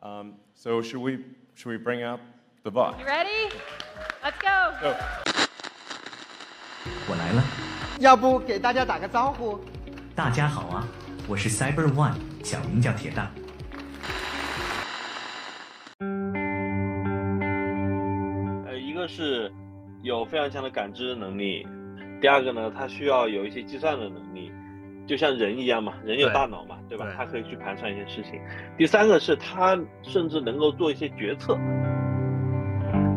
Um, so should we should we bring out the box? You ready? Let's go. Go. 我来了，要不给大家打个招呼？大家好啊，我是 Cyber One，小名叫铁蛋。呃，一个是有非常强的感知能力，第二个呢，它需要有一些计算的能力，就像人一样嘛，人有大脑嘛，对吧？对它可以去盘算一些事情。第三个是他甚至能够做一些决策。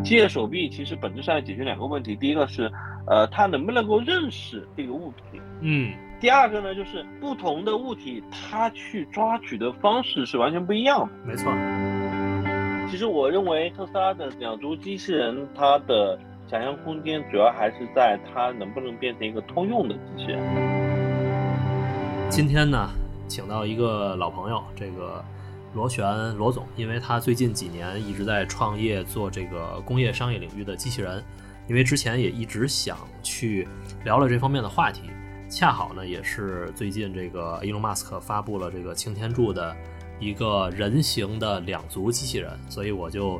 机械手臂其实本质上要解决两个问题，第一个是，呃，它能不能够认识这个物体，嗯，第二个呢，就是不同的物体它去抓取的方式是完全不一样的。没错。其实我认为特斯拉的两足机器人，它的想象空间主要还是在它能不能变成一个通用的机器人。今天呢，请到一个老朋友，这个罗旋罗总，因为他最近几年一直在创业做这个工业商业领域的机器人，因为之前也一直想去聊聊这方面的话题，恰好呢也是最近这个伊隆马斯克发布了这个擎天柱的一个人形的两足机器人，所以我就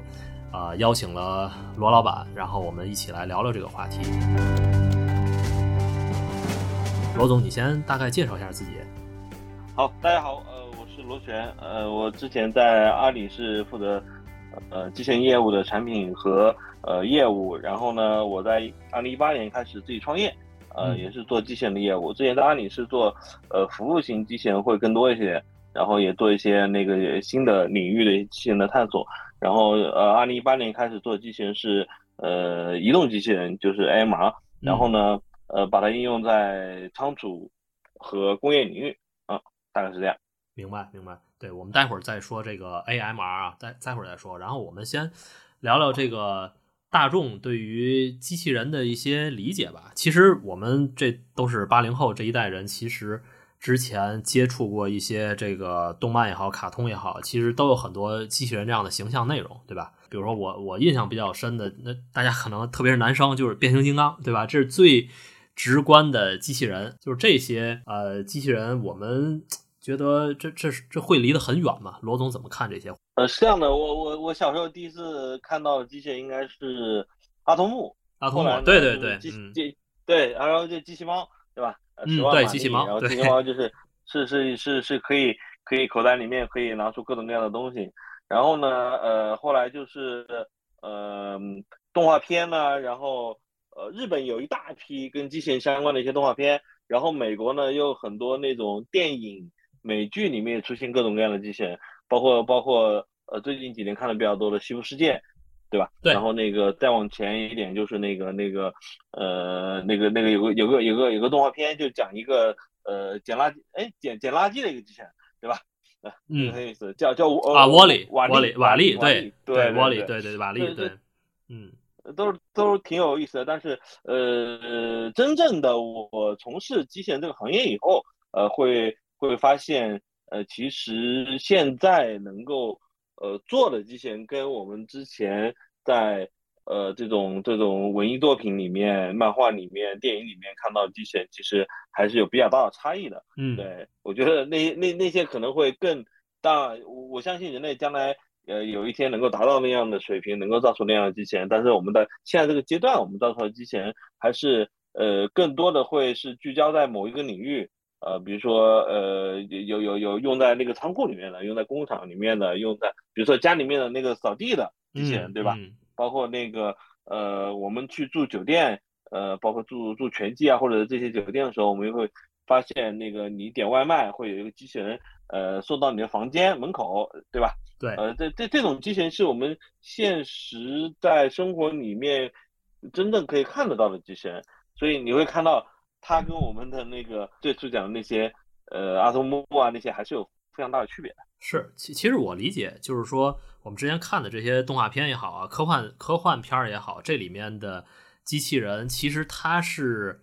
啊、呃邀请了罗老板，然后我们一起来聊聊这个话题。罗总，你先大概介绍一下自己。好，大家好，呃，我是罗旋，呃，我之前在阿里是负责呃机器人业务的产品和呃业务，然后呢，我在二零一八年开始自己创业，呃，嗯也是做机器人的业务。之前在阿里是做呃服务型机器人会更多一些，然后也做一些那个新的领域的机器人的探索。然后呃，二零一八年开始做机器人是呃移动机器人，就是 AMR，然后呢，呃，把它应用在仓储和工业领域啊，大概是这样。明白，明白。对，我们待会儿再说这个 AMR 啊，待待会儿再说。然后我们先聊聊这个大众对于机器人的一些理解吧。其实我们这都是八零后这一代人，其实之前接触过一些这个动漫也好，卡通也好，其实都有很多机器人这样的形象内容，对吧？比如说我我印象比较深的，那大家可能特别是男生，就是变形金刚，对吧？这是最直观的机器人，就是这些呃机器人，我们觉得这这这会离得很远吗？罗总怎么看这些？呃，是这样的，我我我小时候第一次看到的机器人应该是阿童木，阿童木对对对，机嗯，机对，然后就机器猫，对吧？呃嗯对机器猫然后机器猫就是是是是是可以可以口袋里面可以拿出各种各样的东西，然后呢，呃，后来就是呃动画片呢，然后呃日本有一大批跟机器人相关的一些动画片，然后美国呢又很多那种电影美剧里面出现各种各样的机器人，包括包括呃最近几年看的比较多的《西部世界》，对吧？对。然后那个再往前一点就是那个那个呃那个那个有个有个有个有个动画片就讲一个呃捡垃圾哎捡捡垃圾的一个机器人，对吧？呃，这个很有意思，叫叫呃啊，沃里，瓦沃里，瓦利，对对瓦里，对对。对瓦利，对，嗯都是都是挺有意思的，但是呃，真正的我从事机器人这个行业以后，呃，会会发现，呃，其实现在能够呃做的机器人跟我们之前在呃这种这种文艺作品里面、漫画里面、电影里面看到的机器人，其实还是有比较大的差异的。嗯，对，我觉得那那那些可能会更大，我我相信人类将来呃有一天能够达到那样的水平，能够造出那样的机器人。但是我们的现在这个阶段，我们造出的机器人还是呃更多的会是聚焦在某一个领域，呃，比如说呃有有有用在那个仓库里面的，用在工厂里面的，用在比如说家里面的那个扫地的机器人，嗯对吧？嗯包括那个呃，我们去住酒店，呃，包括住住全季啊，或者这些酒店的时候，我们也会发现那个你点外卖会有一个机器人，呃，送到你的房间门口，对吧？对，呃，这这这种机器人是我们现实在生活里面真正可以看得到的机器人，所以你会看到它跟我们的那个最初讲的那些呃阿童木啊那些还是有非常大的区别的。是，其其实我理解，就是说我们之前看的这些动画片也好啊，科幻科幻片儿也好，这里面的机器人其实它是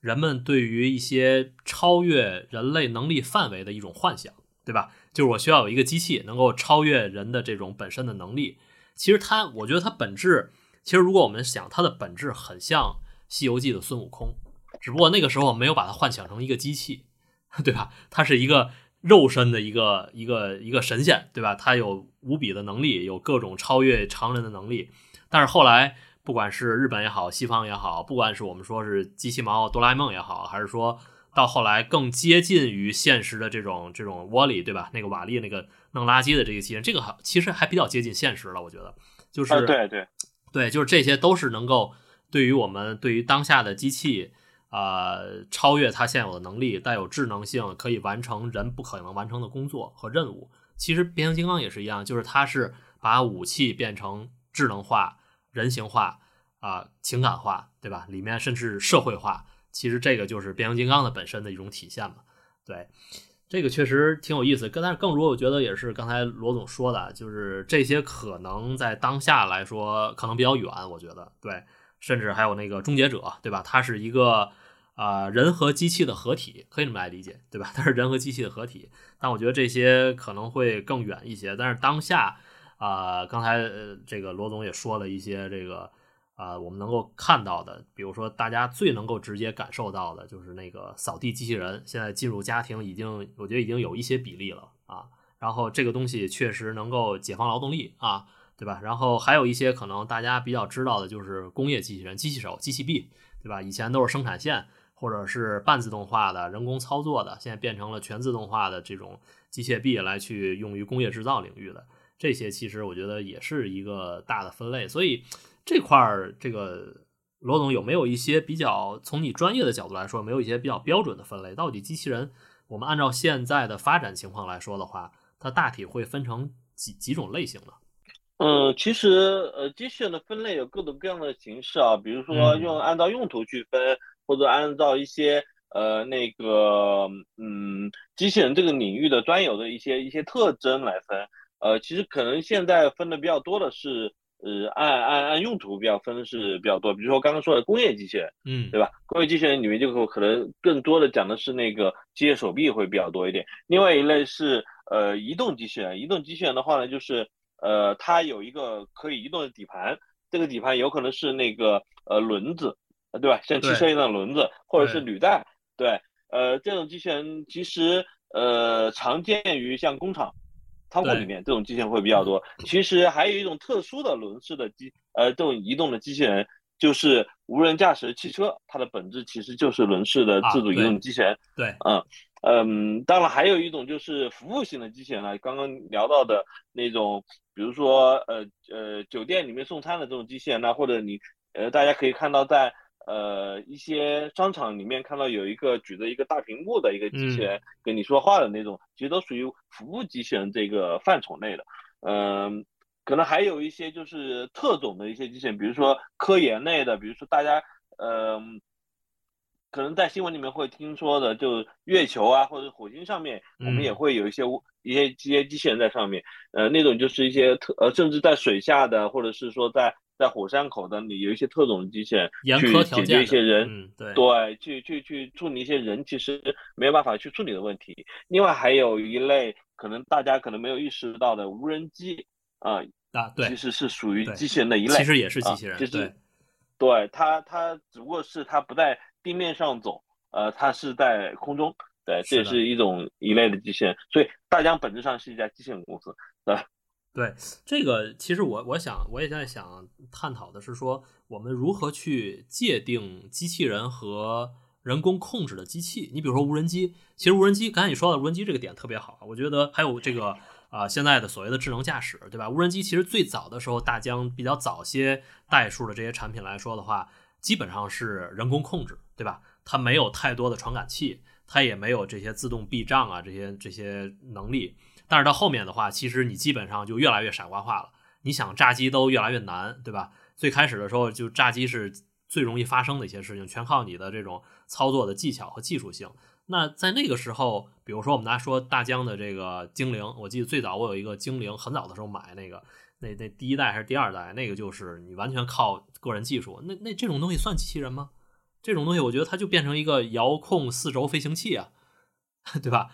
人们对于一些超越人类能力范围的一种幻想，对吧？就是我需要有一个机器能够超越人的这种本身的能力。其实它，我觉得它本质，其实如果我们想，它的本质很像《西游记》的孙悟空，只不过那个时候没有把它幻想成一个机器，对吧？它是一个肉身的一个一个一个神仙，对吧？它有无比的能力，有各种超越常人的能力。但是后来，不管是日本也好，西方也好，不管是我们说是机器猫、哆啦 A 梦也好，还是说到后来更接近于现实的这种这种窝里，对吧？那个瓦力那个弄垃圾的这个机器人，这个还其实还比较接近现实了，我觉得。就是、啊，对对对，就是这些都是能够对于我们对于当下的机器，呃，超越它现有的能力，带有智能性，可以完成人不可能完成的工作和任务。其实变形金刚也是一样，就是它是把武器变成智能化、人形化啊、情感化，对吧？里面甚至社会化。其实这个就是变形金刚的本身的一种体现嘛。对，这个确实挺有意思。但是更如我觉得也是刚才罗总说的，就是这些可能在当下来说可能比较远，我觉得对，甚至还有那个终结者，对吧？它是一个啊、呃人和机器的合体，可以这么来理解，对吧？它是人和机器的合体。但我觉得这些可能会更远一些。但是当下啊、刚才呃这个罗总也说了一些这个。啊、我们能够看到的，比如说大家最能够直接感受到的，就是那个扫地机器人，现在进入家庭已经，我觉得已经有一些比例了啊。然后这个东西确实能够解放劳动力啊，对吧？然后还有一些可能大家比较知道的，就是工业机器人、机器手、机器臂，对吧？以前都是生产线或者是半自动化的、人工操作的，现在变成了全自动化的这种机械臂来去用于工业制造领域的。这些其实我觉得也是一个大的分类，所以。这块儿，这个罗总有没有一些比较从你专业的角度来说，没有一些比较标准的分类？到底机器人，我们按照现在的发展情况来说的话，它大体会分成几几种类型呢？嗯，其实呃，机器人的分类有各种各样的形式啊，比如说嗯用按照用途去分，或者按照一些呃那个嗯机器人这个领域的专有的一些一些特征来分。呃，其实可能现在分的比较多的是。呃，按按按用途比较分是比较多，比如说刚刚说的工业机器人，嗯，对吧？工业机器人里面就可能更多的讲的是那个机械手臂会比较多一点。另外一类是呃移动机器人，移动机器人的话呢，就是呃它有一个可以移动的底盘，这个底盘有可能是那个呃轮子，呃对吧？像汽车一样的轮子，或者是履带，对，呃这种机器人其实呃常见于像工厂。仓库里面这种机器人会比较多。其实还有一种特殊的轮式的机，呃，这种移动的机器人，就是无人驾驶汽车，它的本质其实就是轮式的自主移动机器人。啊、对，嗯嗯，当然还有一种就是服务型的机器人了。刚刚聊到的那种，比如说呃呃酒店里面送餐的这种机器人呢，或者你呃大家可以看到在。呃，一些商场里面看到有一个举着一个大屏幕的一个机器人跟你说话的那种，嗯、其实都属于服务机器人这个范畴内的。嗯、呃，可能还有一些就是特种的一些机器人，比如说科研类的，比如说大家呃，可能在新闻里面会听说的，就月球啊或者火星上面，嗯、我们也会有一些一些一些机器人在上面。呃，那种就是一些特呃，甚至在水下的，或者是说在。在火山口的你有一些特种机器人去解决一些人，嗯、对对，去去去处理一些人其实没有办法去处理的问题。另外还有一类可能大家可能没有意识到的无人机啊啊，对，其实是属于机器人的一类，其实也是机器人，啊、其实对，对它它只不过是它不在地面上走，呃，它是在空中，对，这也是一种一类的机器人。所以大疆本质上是一家机器人公司，对。对这个，其实我我想我也在想探讨的是说，我们如何去界定机器人和人工控制的机器。你比如说无人机，其实无人机刚才你说到无人机这个点特别好，我觉得还有这个啊、呃、现在的所谓的智能驾驶，对吧？无人机其实最早的时候，大疆比较早些代数的这些产品来说的话，基本上是人工控制，对吧？它没有太多的传感器，它也没有这些自动避障啊这些这些能力。但是到后面的话，其实你基本上就越来越傻瓜化了。你想炸机都越来越难，对吧？最开始的时候，就炸机是最容易发生的一些事情，全靠你的这种操作的技巧和技术性。那在那个时候，比如说我们大家说大疆的这个精灵，我记得最早我有一个精灵，很早的时候买那个，那那第一代还是第二代，那个就是你完全靠个人技术。那那这种东西算机器人吗？这种东西我觉得它就变成一个遥控四轴飞行器啊，对吧？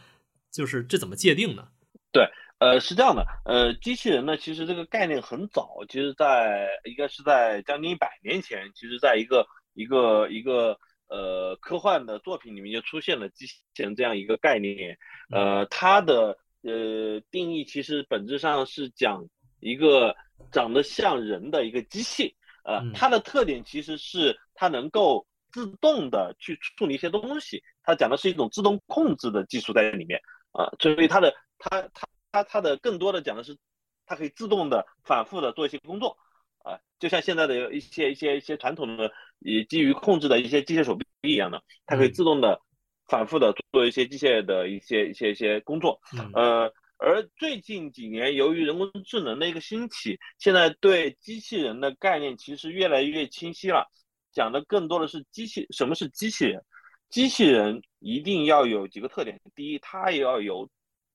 就是这怎么界定呢？对，呃，是这样的，呃，机器人呢，其实这个概念很早，其实在应该是在将近一百年前，其实在一个一个一个呃科幻的作品里面就出现了机器人这样一个概念，呃，它的呃定义其实本质上是讲一个长得像人的一个机器，呃嗯，它的特点其实是它能够自动的去处理一些东西，它讲的是一种自动控制的技术在里面啊，所以它的它它它它的更多的讲的是它可以自动的反复的做一些工作。啊，就像现在的一些一些一些传统的以基于控制的一些机械手臂一样的，它可以嗯自动的反复的做一些机械的一些一些一些工作。嗯呃，而最近几年由于人工智能的一个兴起，现在对机器人的概念其实越来越清晰了，讲的更多的是机器什么是机器人。机器人一定要有几个特点，第一，它也要有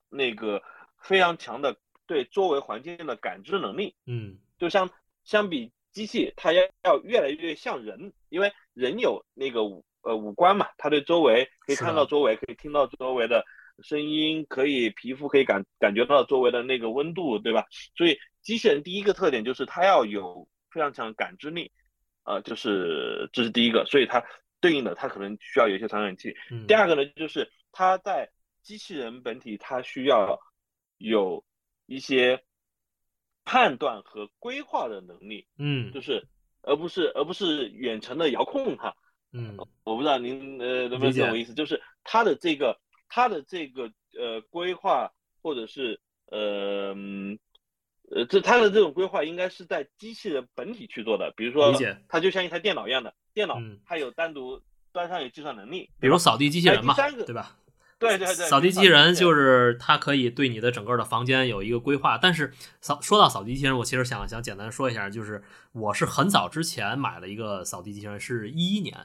那个非常强的对周围环境的感知能力，嗯就相相比机器，它要要越来越像人，因为人有那个五呃五官嘛，他对周围可以看到周围，可以听到周围的声音，可以皮肤可以感感觉到周围的那个温度，对吧？所以机器人第一个特点就是它要有非常强的感知力，呃，就是这是第一个，所以它对应的它可能需要有一些传感器。嗯，第二个呢，就是它在机器人本体，它需要有一些判断和规划的能力，嗯就是而不是而不是远程的遥控哈。嗯我不知道您呃能不能理解懂我意思，就是它的这个它的这个呃规划或者是呃嗯呃这它的这种规划应该是在机器人本体去做的，比如说理解它就像一台电脑一样的，电脑嗯它有单独端上有计算能力，比如扫地机器人嘛对吧？对对对，扫地机器人就就是它可以对你的整个的房间有一个规划，但是扫说到扫地机器人，我其实想想简单说一下，就是我是很早之前买了一个扫地机器人，是一一年，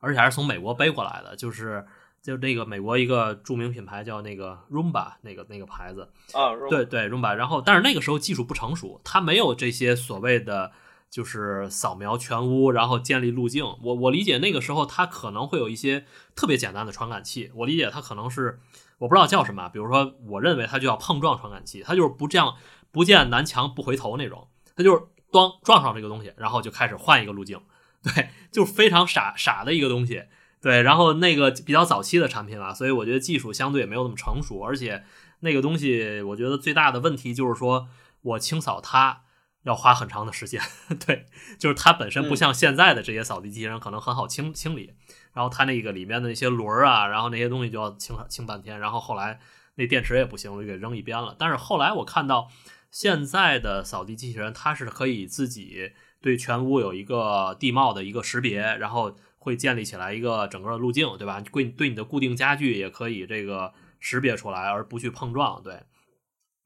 而且还是从美国背过来的，就是就那个美国一个著名品牌叫那个 Roomba 那个那个牌子，啊，对对 Roomba，然后但是那个时候技术不成熟，它没有这些所谓的就是扫描全屋，然后建立路径。我我理解那个时候它可能会有一些特别简单的传感器，我理解它可能是我不知道叫什么，比如说我认为它就叫碰撞传感器，它就是不这样不见南墙不回头那种，它就是咣撞上这个东西，然后就开始换一个路径，对，就是非常傻傻的一个东西。对，然后那个比较早期的产品啊，所以我觉得技术相对也没有那么成熟，而且那个东西我觉得最大的问题就是说我清扫它要花很长的时间，对，就是它本身不嗯像现在的这些扫地机器人可能很好清清理，然后它那个里面的那些轮儿啊，然后那些东西就要清清半天，然后后来那电池也不行，我就给扔一边了。但是后来我看到现在的扫地机器人，它是可以自己对全屋有一个地貌的一个识别，然后会建立起来一个整个的路径，对吧？对对你的固定家具也可以这个识别出来，而不去碰撞，对。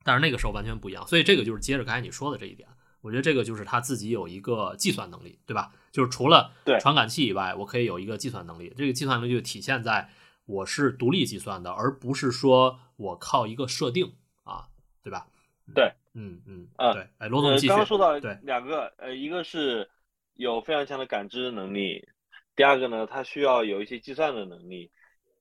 但是那个时候完全不一样，所以这个就是接着刚才你说的这一点，我觉得这个就是他自己有一个计算能力，对吧？就是除了对传感器以外，我可以有一个计算能力，这个计算能力就体现在我是独立计算的，而不是说我靠一个设定啊，对吧？对，嗯嗯啊对，哎，罗总呃继续，刚刚说到对两个，呃，一个是有非常强的感知能力，第二个呢，它需要有一些计算的能力，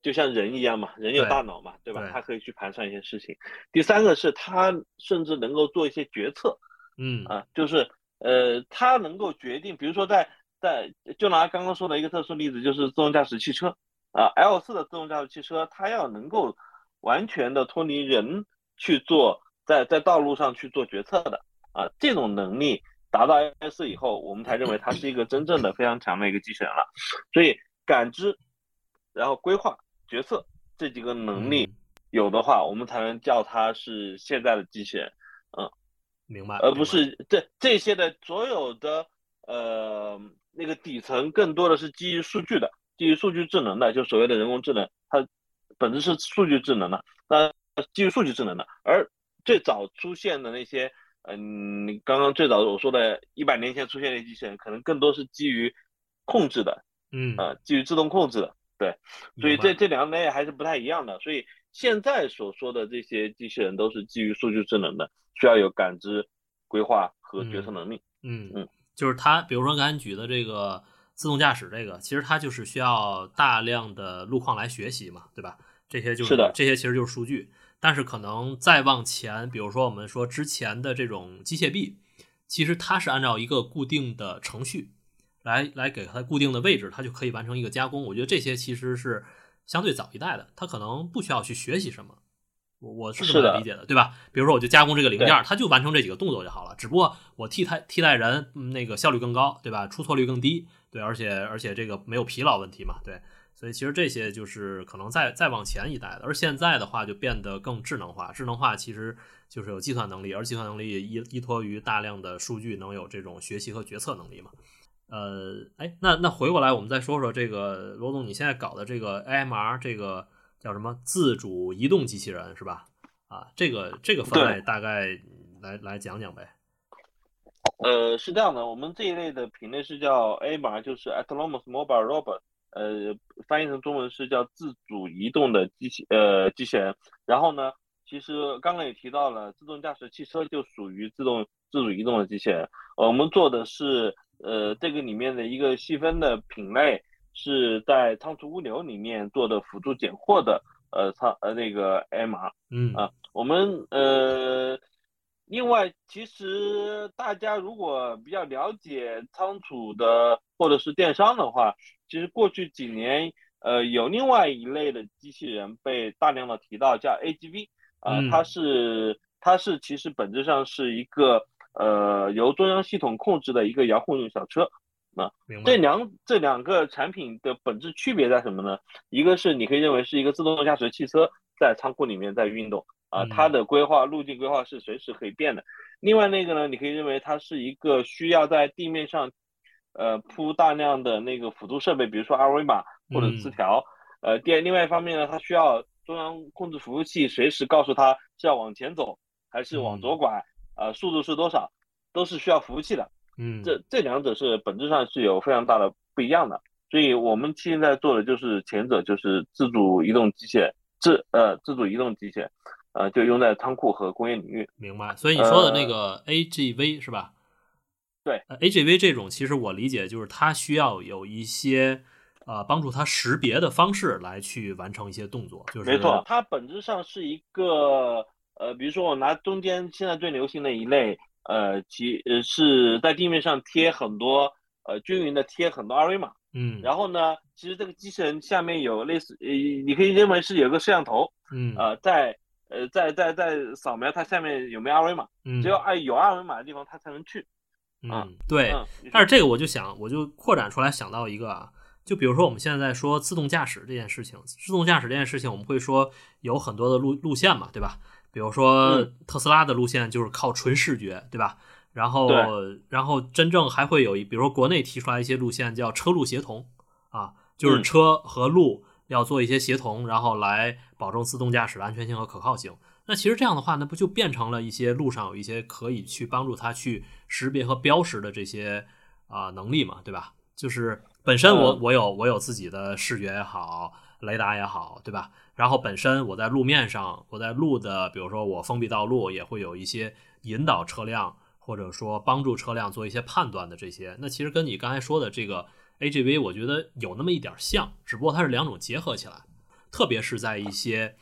就像人一样嘛，人有大脑嘛，对吧？对它可以去盘算一些事情。第三个是它甚至能够做一些决策嗯啊，就是呃，它能够决定，比如说在在就拿刚刚说的一个特殊例子，就是自动驾驶汽车啊，L 四的自动驾驶汽车，它要能够完全的脱离人去做在在道路上去做决策的啊，这种能力达到 I 四以后，我们才认为它是一个真正的非常强的一个机器人了。所以感知，然后规划、决策这几个能力嗯有的话，我们才能叫它是现在的机器人。嗯明白，而不是这这些的所有的呃那个底层更多的是基于数据的，基于数据智能的，就所谓的人工智能，它本质是数据智能的，那基于数据智能的。而最早出现的那些，嗯，刚刚最早我说的一百年前出现的机器人，可能更多是基于控制的，嗯，呃，基于自动控制的，对。所以这这两类还是不太一样的。所以现在所说的这些机器人都是基于数据智能的，需要有感知、规划和决策能力。嗯嗯，就是它，比如说刚才举的这个自动驾驶这个，其实它就是需要大量的路况来学习嘛，对吧？这些就是是的这些其实就是数据。但是可能再往前，比如说我们说之前的这种机械臂，其实它是按照一个固定的程序，来来给它固定的位置，它就可以完成一个加工。我觉得这些其实是相对早一代的，它可能不需要去学习什么。我我是这么理解的，对吧？比如说，我就加工这个零件儿，它就完成这几个动作就好了。只不过我替代替代人，嗯那个效率更高，对吧？出错率更低，对，而且而且这个没有疲劳问题嘛，对。所以其实这些就是可能再再往前一代的，而现在的话就变得更智能化。智能化其实就是有计算能力，而计算能力依依托于大量的数据，能有这种学习和决策能力嘛。呃，哎，那那回过来，我们再说说这个罗总，你现在搞的这个 AMR 这个叫什么自主移动机器人是吧？啊，这个这个分类大概来来讲讲呗。呃，是这样的，我们这一类的品类是叫 AMR，，就是 Autonomous Mobile Robot，呃，翻译成中文是叫自主移动的机器呃机器人。然后呢，其实刚刚也提到了，自动驾驶汽车就属于自动自主移动的机器人。呃我们做的是呃这个里面的一个细分的品类，是在仓储物流里面做的辅助拣货的呃仓呃那个 MR。嗯啊我们呃，另外，其实大家如果比较了解仓储的或者是电商的话，其实过去几年，呃，有另外一类的机器人被大量的提到，叫 AGV，啊、嗯它是它是其实本质上是一个呃由中央系统控制的一个遥控用小车。明白这。两这两个产品的本质区别在什么呢？一个是你可以认为是一个自动驾驶汽车在仓库里面在运动啊，嗯它的规划路径规划是随时可以变的。另外那个呢，你可以认为它是一个需要在地面上呃铺大量的那个辅助设备，比如说二维码或者词嗯条。呃，第二另外一方面呢，它需要中央控制服务器随时告诉它是要往前走还是往左拐，呃，速度是多少，都是需要服务器的。嗯，这这两者是本质上是有非常大的不一样的，所以我们现在做的就是前者，就是自主移动机械，自呃自主移动机械，呃就用在仓库和工业领域。明白。所以你说的那个 AGV 是吧？呃对呃，AGV 这种其实我理解就是它需要有一些呃帮助它识别的方式来去完成一些动作，就是没错，它本质上是一个呃，比如说我拿中间现在最流行的一类，呃，其呃是在地面上贴很多呃均匀的贴很多二维码，嗯，然后呢，其实这个机器人下面有类似呃，你可以认为是有个摄像头，嗯。呃，在呃在在在扫描它下面有没有二维码，嗯。只有二有二维码的地方它才能去。嗯对，但是这个我就想，我就扩展出来想到一个啊，就比如说我们现在在说自动驾驶这件事情，自动驾驶这件事情，我们会说有很多的路路线嘛，对吧？比如说嗯特斯拉的路线就是靠纯视觉，对吧？然后然后真正还会有一，比如说国内提出来一些路线叫车路协同啊，就是嗯车和路要做一些协同，然后来保证自动驾驶的安全性和可靠性。那其实这样的话，那不就变成了一些路上有一些可以去帮助它去识别和标识的这些啊、能力嘛，对吧？就是本身我嗯我有我有自己的视觉也好，雷达也好，对吧？然后本身我在路面上，我在路的，比如说我封闭道路，也会有一些引导车辆或者说帮助车辆做一些判断的这些。那其实跟你刚才说的这个 AGV，我觉得有那么一点像，只不过它是两种结合起来，特别是在一些。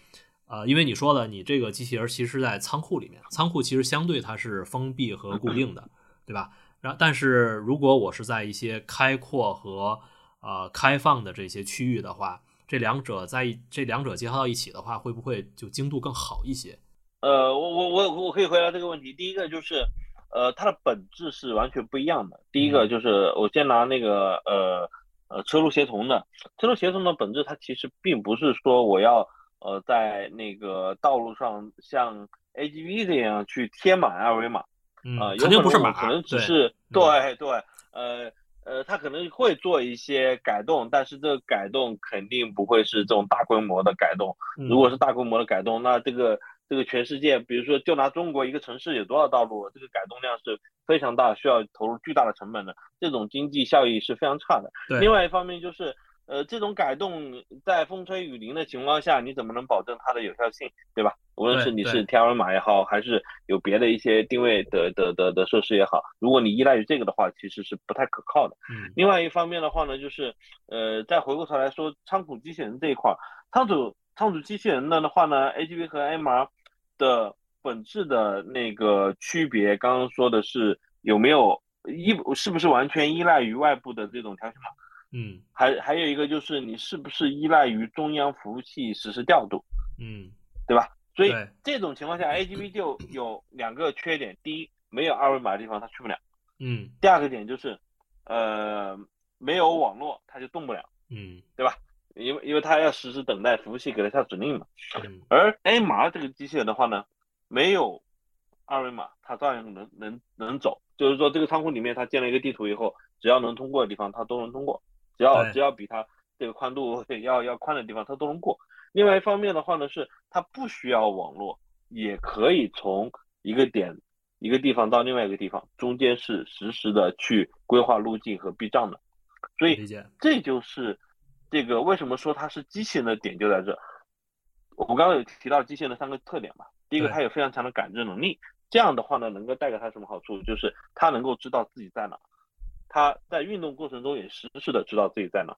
呃，因为你说了，你这个机器人其实是在仓库里面，仓库其实相对它是封闭和固定的，对吧？然后，但是如果我是在一些开阔和呃开放的这些区域的话，这两者在一这两者结合到一起的话，会不会就精度更好一些？呃，我我我我可以回答这个问题。第一个就是，呃，它的本质是完全不一样的。第一个就是我先拿那个呃呃车路协同的，车路协同的本质它其实并不是说我要呃在那个道路上像 AGV 这样去贴满二维码。嗯，啊，有肯定不是码，可能只是嗯对对，呃呃，他可能会做一些改动，但是这个改动肯定不会是这种大规模的改动。嗯如果是大规模的改动，那这个这个全世界，比如说就拿中国一个城市有多少道路，这个改动量是非常大，需要投入巨大的成本的，这种经济效益是非常差的。另外一方面就是。呃，这种改动在风吹雨淋的情况下，你怎么能保证它的有效性，对吧？无论是你是天文码也好，还是有别的一些定位的的的的设施也好，如果你依赖于这个的话，其实是不太可靠的。嗯另外一方面的话呢，就是呃，再回过头来说仓储机器人这一块儿，仓储仓储机器人呢的话呢，AGV 和 MR 的本质的那个区别，刚刚说的是有没有依是不是完全依赖于外部的这种条形码？嗯还还有一个就是你是不是依赖于中央服务器实时调度，嗯对吧？所以这种情况下，AGP 就有两个缺点：第一，没有二维码的地方它去不了；嗯第二个点就是，呃，没有网络它就动不了，嗯对吧因为因为它要实时等待服务器给它下指令嘛。嗯而 AMR 这个机器人的话呢，没有二维码，它照样能能能走。就是说，这个仓库里面它建了一个地图以后，只要能通过的地方，它都能通过；只要只要比它这个宽度要要宽的地方，它都能过。另外一方面的话呢，是它不需要网络，也可以从一个点一个地方到另外一个地方，中间是实时的去规划路径和避障的。所以这就是这个为什么说它是机器人的点就在这。我刚刚有提到机器人的三个特点嘛，第一个它有非常强的感知能力，这样的话呢，能够带给它什么好处？就是它能够知道自己在哪，它在运动过程中也实时的知道自己在哪，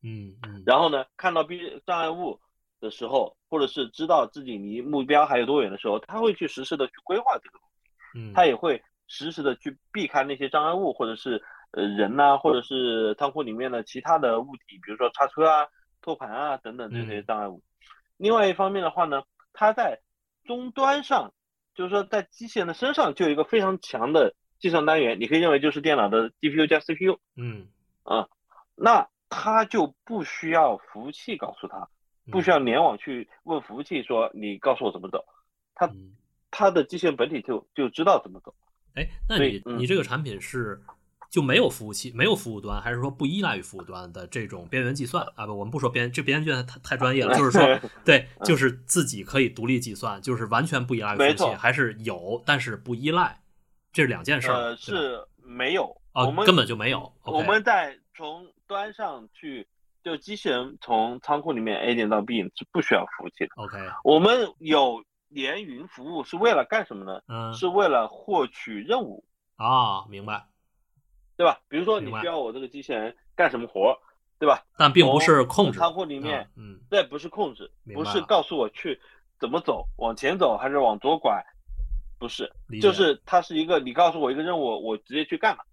嗯嗯然后呢，看到避障碍物的时候，或者是知道自己离目标还有多远的时候，他会去实时的去规划这个东西。嗯他也会实时的去避开那些障碍物，或者是呃人呐、或者是仓库里面的其他的物体，比如说叉车啊、托盘啊等等这些嗯障碍物。另外一方面的话呢，它在终端上，就是说在机器人的身上就有一个非常强的计算单元，你可以认为就是电脑的 GPU 加 CPU，嗯。啊那它就不需要服务器告诉它，不需要联网去问服务器说你告诉我怎么走，嗯。它的机器人本体就就知道怎么走。哎，那你你这个产品是就没有服务器、没有服务端，还是说不依赖于服务端的这种边缘计算？啊？不，我们不说边这边缘计算太太专业了，就是说 对，就是自己可以独立计算，就是完全不依赖于服务器，还是有，但是不依赖，这是两件事儿。呃，是没有，哦我们根本就没有。我们在从端上去，就机器人从仓库里面 A 点到 B 是不需要服务器的。OK，我们有连云服务是为了干什么呢？嗯是为了获取任务，啊，明白，对吧？比如说你需要我这个机器人干什么活儿，对吧？但并不是控制。仓库里面，嗯这不是控制，不是告诉我去怎么走，往前走还是往左拐，不是，就是它是一个你告诉我一个任务，我直接去干了。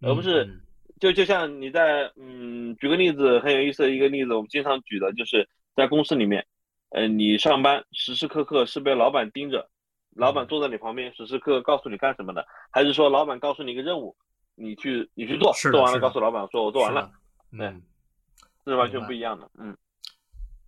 而不是嗯就就像你在嗯，举个例子，很有意思的一个例子，我们经常举的就是在公司里面，呃，你上班时时刻刻是被老板盯着，老板嗯坐在你旁边，时时刻刻告诉你干什么的，还是说老板告诉你一个任务，你去你去做，做完了告诉老板说我做完了，对嗯。这是完全不一样的。嗯，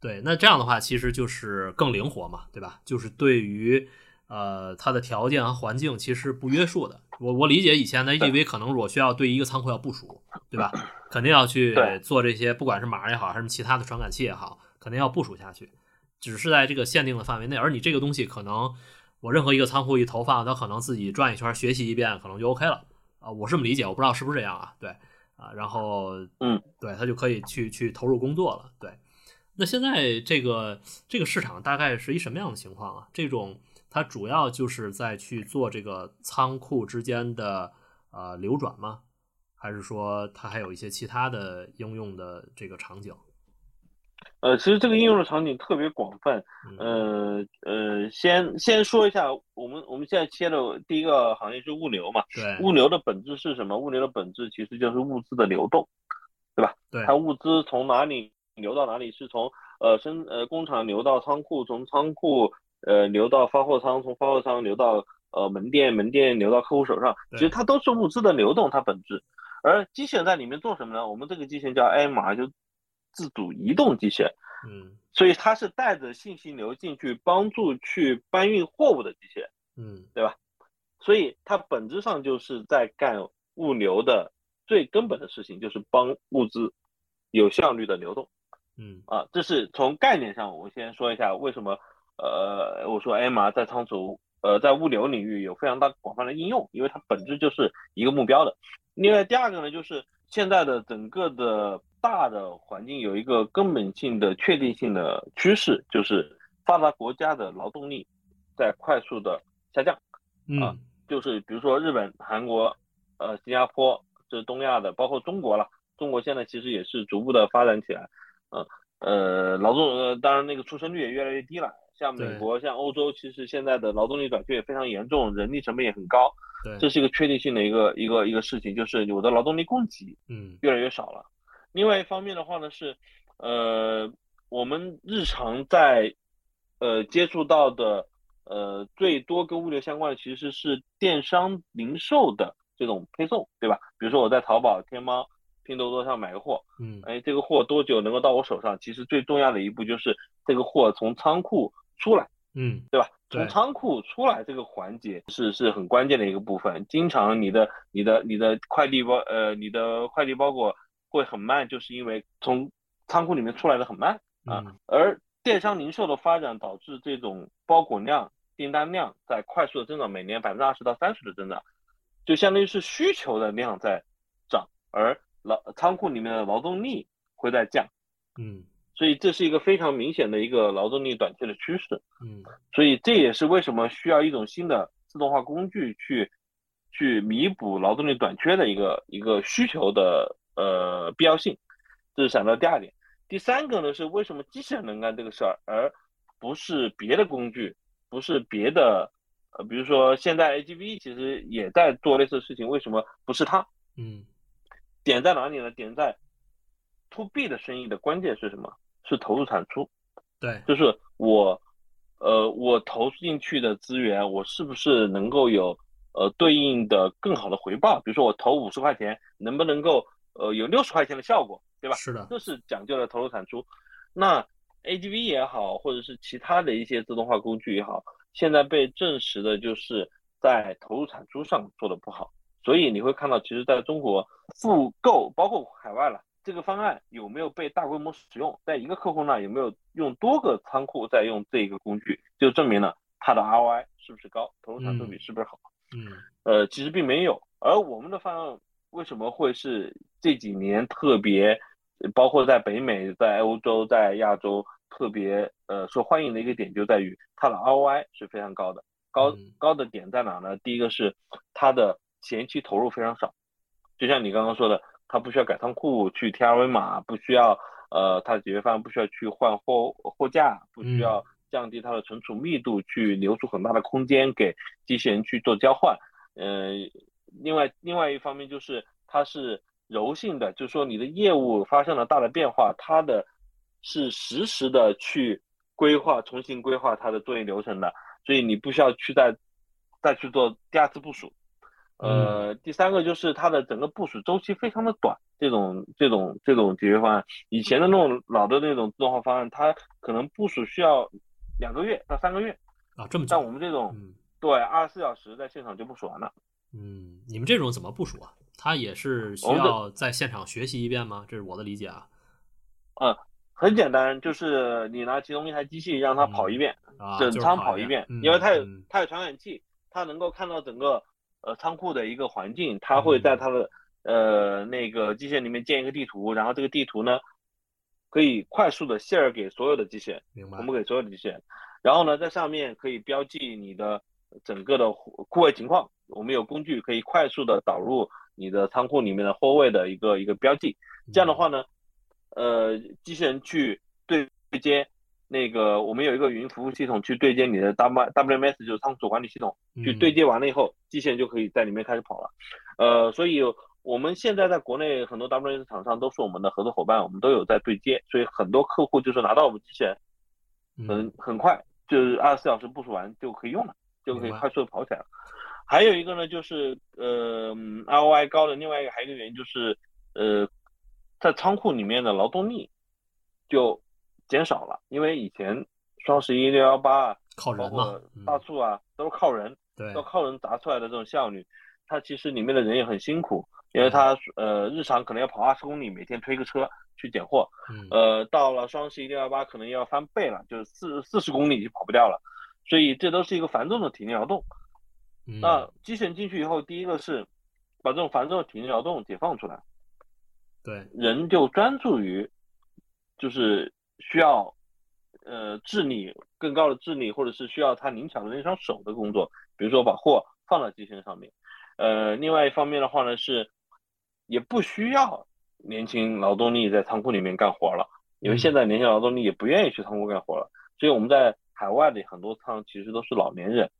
对，那这样的话，其实就是更灵活嘛，对吧？就是对于呃它的条件和环境其实不约束的。我我理解以前的 AGV 可能我需要对一个仓库要部署，对吧？肯定要去做这些，不管是码也好，还是其他的传感器也好，肯定要部署下去。只是在这个限定的范围内，而你这个东西可能我任何一个仓库一投放，它可能自己转一圈学习一遍，可能就 OK 了啊、我是这么理解，我不知道是不是这样啊？对啊，然后嗯，对，它就可以去去投入工作了。对，那现在这个这个市场大概是一什么样的情况啊？这种它主要就是在去做这个仓库之间的呃流转吗？还是说它还有一些其他的应用的这个场景？呃，其实这个应用的场景特别广泛。嗯，呃呃，先先说一下，我们我们现在切的第一个行业是物流嘛。对物流的本质是什么？物流的本质其实就是物资的流动，对吧？对它物资从哪里流到哪里，是从呃生呃工厂流到仓库，从仓库呃流到发货仓，从发货仓流到呃门店，门店流到客户手上，其实它都是物资的流动，它本质。而机器人在里面做什么呢？我们这个机器人叫 AMR，就自主移动机器人。嗯所以它是带着信息流进去，帮助去搬运货物的机器人，嗯对吧所以它本质上就是在干物流的最根本的事情，就是帮物资有效率的流动嗯啊。这是从概念上，我先说一下为什么，呃，我说 MR 在仓储，呃，在物流领域有非常大广泛的应用，因为它本质就是一个目标的。另外第二个呢，就是现在的整个的大的环境有一个根本性的确定性的趋势，就是发达国家的劳动力在快速的下降。嗯就是比如说日本、韩国、呃新加坡，这是东亚的，包括中国了。中国现在其实也是逐步的发展起来，嗯呃劳动呃当然那个出生率也越来越低了。像美国、像欧洲，其实现在的劳动力短缺也非常严重，人力成本也很高。对，这是一个确定性的一个一个一个事情，就是我的劳动力供给嗯越来越少了。另外一方面的话呢是，呃，我们日常在呃接触到的呃最多跟物流相关的其实是电商零售的这种配送，对吧？比如说我在淘宝、天猫、拼多多上买个货，嗯哎，这个货多久能够到我手上？其实最重要的一步就是这个货从仓库出来。嗯对吧？从仓库出来这个环节是是很关键的一个部分。经常你的你的你的快递包呃你的快递包裹会很慢，就是因为从仓库里面出来的很慢啊。嗯而电商零售的发展导致这种包裹量、订单量在快速的增长，每年百分之二十到三十的增长，就相当于是需求的量在涨，而劳仓库里面的劳动力会在降，嗯所以这是一个非常明显的一个劳动力短缺的趋势。嗯所以这也是为什么需要一种新的自动化工具去去弥补劳动力短缺的一个一个需求的呃必要性。这是想到第二点。第三个呢是为什么机器人能干这个事儿，而不是别的工具，不是别的呃，比如说现在 AGV 其实也在做类似的事情，为什么不是它？嗯点在哪里呢？点在 to B 的生意的关键是什么？是投入产出。对，就是我，呃，我投进去的资源，我是不是能够有呃对应的更好的回报？比如说我投五十块钱，能不能够呃有六十块钱的效果，对吧？是的，这是讲究的投入产出。那 AGV 也好，或者是其他的一些自动化工具也好，现在被证实的就是在投入产出上做的不好。所以你会看到，其实在中国复购，包括海外了，这个方案有没有被大规模使用，在一个客户那有没有用多个仓库在用这个工具，就证明了它的 ROI 是不是高，投入产出比是不是好。嗯呃，其实并没有。而我们的方案为什么会是这几年特别，呃包括在北美、在欧洲、在亚洲特别呃受欢迎的一个点，就在于它的 ROI 是非常高的。高嗯高的点在哪呢？第一个是它的前期投入非常少，就像你刚刚说的，它不需要改仓库去贴二维码，不需要呃它的解决方案不需要去换货货架，不需要降低它的存储密度，去留出很大的空间给机器人去做交换。呃，另外另外一方面就是它是柔性的，就是说你的业务发生了大的变化，它的是实时的去规划、重新规划它的作业流程的，所以你不需要去再再去做第二次部署。呃，第三个就是它的整个部署周期非常的短，这种这种这种解决方案，以前的那种老的那种自动化方案，它可能部署需要两个月到三个月，啊，这么久但，我们这种嗯对二十四小时在现场就部署完了。嗯，你们这种怎么部署啊？它也是需要在现场学习一遍吗？这是我的理解啊。很简单，就是你拿其中一台机器让它跑一遍，啊，整仓跑一遍，嗯因为它有嗯它有传感器，它能够看到整个呃仓库的一个环境，它会在它的呃那个机器人里面建一个地图，然后这个地图呢可以快速的 share 给所有的机器人，明白。同步给所有的机器人，然后呢在上面可以标记你的整个的库位情况，我们有工具可以快速的导入你的仓库里面的货位的一个一个标记，这样的话呢，呃，机器人去对对接那个，我们有一个云服务系统去对接你的 W WMS，就是仓储管理系统，去嗯对接完了以后，机器人就可以在里面开始跑了。呃，所以我们现在在国内很多 WMS 厂商都是我们的合作伙伴，我们都有在对接，所以很多客户就是拿到我们机器人，嗯很很快就是二十四小时部署完就可以用了，就可以快速的跑起来了。还有一个呢，就是呃嗯 ROI 高的另外一个还有一个原因就是呃，在仓库里面的劳动力就减少了，因为以前双十一、六幺八啊，包靠人嘛括，嗯大促啊，都是靠人，对都靠人砸出来的这种效率，它其实里面的人也很辛苦，因为他呃日常可能要跑二十公里，每天推个车去拣货，嗯呃，到了双十一、六幺八可能要翻倍了，就是四四十公里就跑不掉了，所以这都是一个繁重的体力劳动。嗯那机器人进去以后，第一个是把这种繁重的体力劳动解放出来，对，人就专注于就是需要呃智力更高的智力，或者是需要他灵巧的那双手的工作，比如说把货放到机器人上面。呃，另外一方面的话呢是也不需要年轻劳动力在仓库里面干活了，因为嗯现在年轻劳动力也不愿意去仓库干活了，所以我们在海外的很多仓其实都是老年人。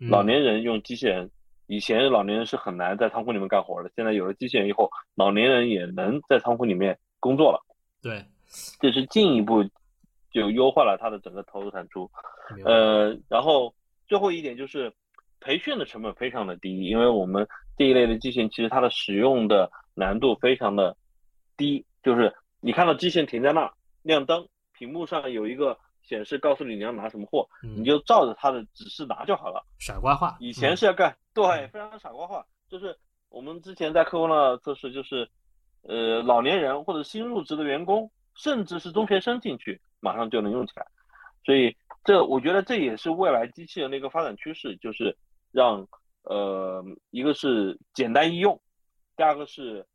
嗯老年人用机器人以前老年人是很难在仓库里面干活的，现在有了机器人以后，老年人也能在仓库里面工作了。对，这是进一步就优化了它的整个投入产出。呃，然后最后一点就是培训的成本非常的低，因为我们这一类的机型其实它的使用的难度非常的低，就是你看到机器人停在那儿亮灯，屏幕上有一个显示告诉你你要拿什么货，嗯你就照着它的指示拿就好了。傻瓜化，以前嗯是要干，对，非常傻瓜化，就是我们之前在客户那测试，就是呃老年人或者新入职的员工，甚至是中学生进去，马上就能用起来。所以这我觉得这也是未来机器人的一个发展趋势，就是让呃一个是简单易用，第二个是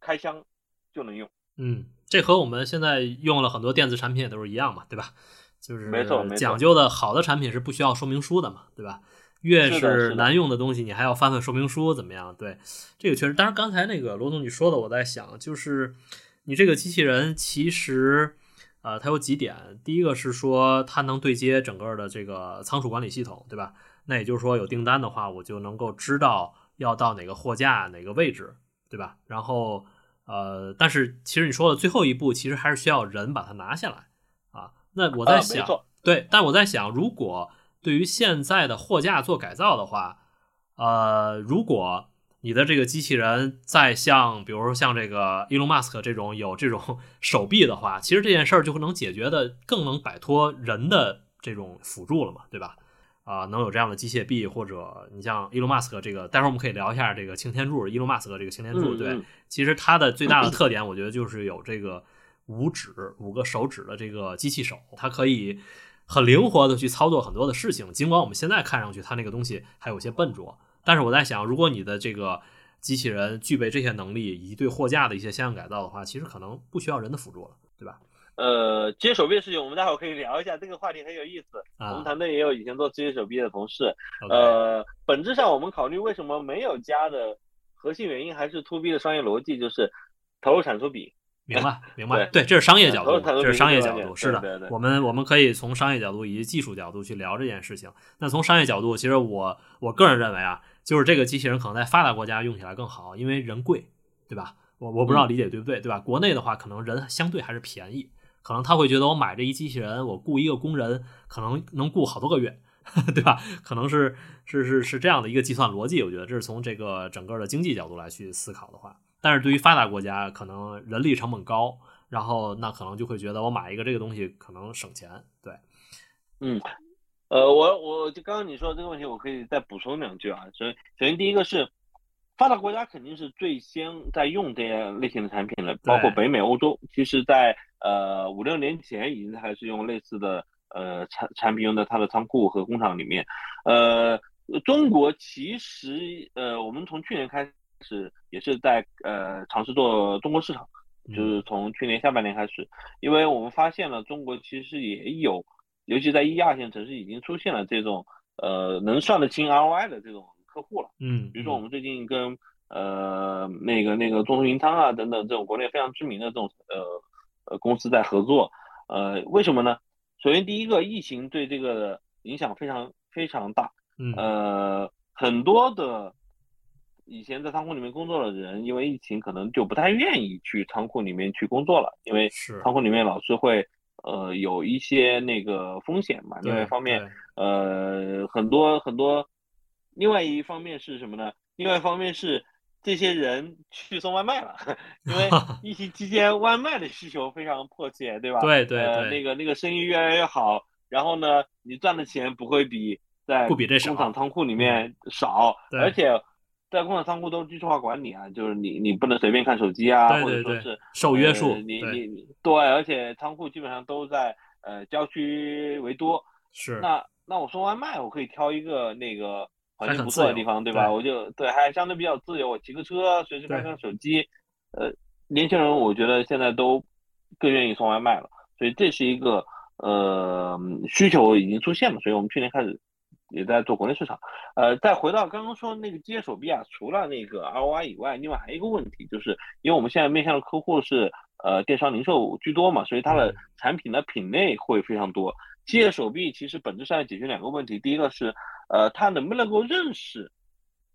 开箱就能用。嗯，这和我们现在用了很多电子产品也都是一样嘛，对吧？就是没错讲究的好的产品是不需要说明书的嘛，对吧？越是难用的东西，你还要翻翻说明书，怎么样？对，这个确实。当然，刚才那个罗总你说的，我在想，就是你这个机器人其实，呃，它有几点。第一个是说它能对接整个的这个仓储管理系统，对吧？那也就是说，有订单的话，我就能够知道要到哪个货架、哪个位置，对吧？然后，呃，但是其实你说的最后一步，其实还是需要人把它拿下来啊。那我在啊想，对，但我在想，如果对于现在的货架做改造的话，呃，如果你的这个机器人再像，比如说像这个 Elon Musk 这种有这种 手臂的话，其实这件事儿就能解决的更能摆脱人的这种辅助了嘛，对吧？啊、能有这样的机械臂，或者你像 Elon Musk 这个，待会儿我们可以聊一下这个擎天柱，Elon Musk 这个擎天柱，对，其实它的最大的特点，我觉得就是有这个五指五个手指的这个机器手，它可以很灵活的去操作很多的事情。尽管我们现在看上去它那个东西还有些笨拙，但是我在想，如果你的这个机器人具备这些能力以及对货架的一些相应改造的话，其实可能不需要人的辅助了，对吧？呃，机械手臂的事情，我们待会儿可以聊一下，这个话题很有意思。我啊们团队也有以前做机械手臂的同事呃，本质上我们考虑为什么没有加的核心原因还是 to B 的商业逻辑，就是投入产出比。明白，明白，对对，这是商业角度，这是商业角度，是的，我们我们可以从商业角度以及技术角度去聊这件事情。那从商业角度，其实我我个人认为啊，就是这个机器人可能在发达国家用起来更好，因为人贵，对吧？我我不知道理解对不对，对吧？国内的话，可能人相对还是便宜，可能他会觉得我买这一机器人，我雇一个工人，可能能雇好多个月，对吧？可能是是是是这样的一个计算逻辑，我觉得这是从这个整个的经济角度来去思考的话。但是对于发达国家，可能人力成本高，然后那可能就会觉得我买一个这个东西可能省钱，对，嗯，呃，我我就刚刚你说的这个问题，我可以再补充两句啊。首先，首先第一个是发达国家肯定是最先在用这些类型的产品了，包括北美、欧洲，其实在呃五六年前已经开始用类似的呃产产品用在它的仓库和工厂里面。呃，中国其实呃，我们从去年开始也是在呃尝试做中国市场。就是从去年下半年开始，因为我们发现了中国其实也有，尤其在一二线城市已经出现了这种呃能算得清 ROI 的这种客户了。嗯，比如说我们最近跟呃那个那个中通云仓啊等等这种国内非常知名的这种呃呃公司在合作，呃为什么呢？首先第一个，疫情对这个影响非常非常大，嗯呃很多的。以前在仓库里面工作的人，因为疫情可能就不太愿意去仓库里面去工作了，因为仓库里面老是会呃有一些那个风险嘛。另外一方面，呃很多很多，另外一方面是什么呢？另外一方面是这些人去送外卖了，因为 疫情期间外卖的需求非常迫切，对吧？对对呃，对那个那个生意越来越好，然后呢，你赚的钱不会比在不比这少嗯工厂仓库里面少，对而且在工厂仓库都是居化管理啊，就是你你不能随便看手机啊，对对对或者说是受约束呃你你你对，而且仓库基本上都在呃郊区为多，是那那我送外卖，我可以挑一个那个环境不错的地方，对吧？对我就对，还相对比较自由，我骑个车，随时看对看手机。呃，年轻人我觉得现在都更愿意送外卖了，所以这是一个呃需求已经出现了，所以我们去年开始也在做国内市场。呃，再回到刚刚说那个机械手臂啊，除了那个 ROI 以外，另外还有一个问题，就是因为我们现在面向的客户是呃电商零售居多嘛，所以它的嗯产品的品类会非常多。机械手臂其实本质上要解决两个问题，第一个是呃它能不能够认识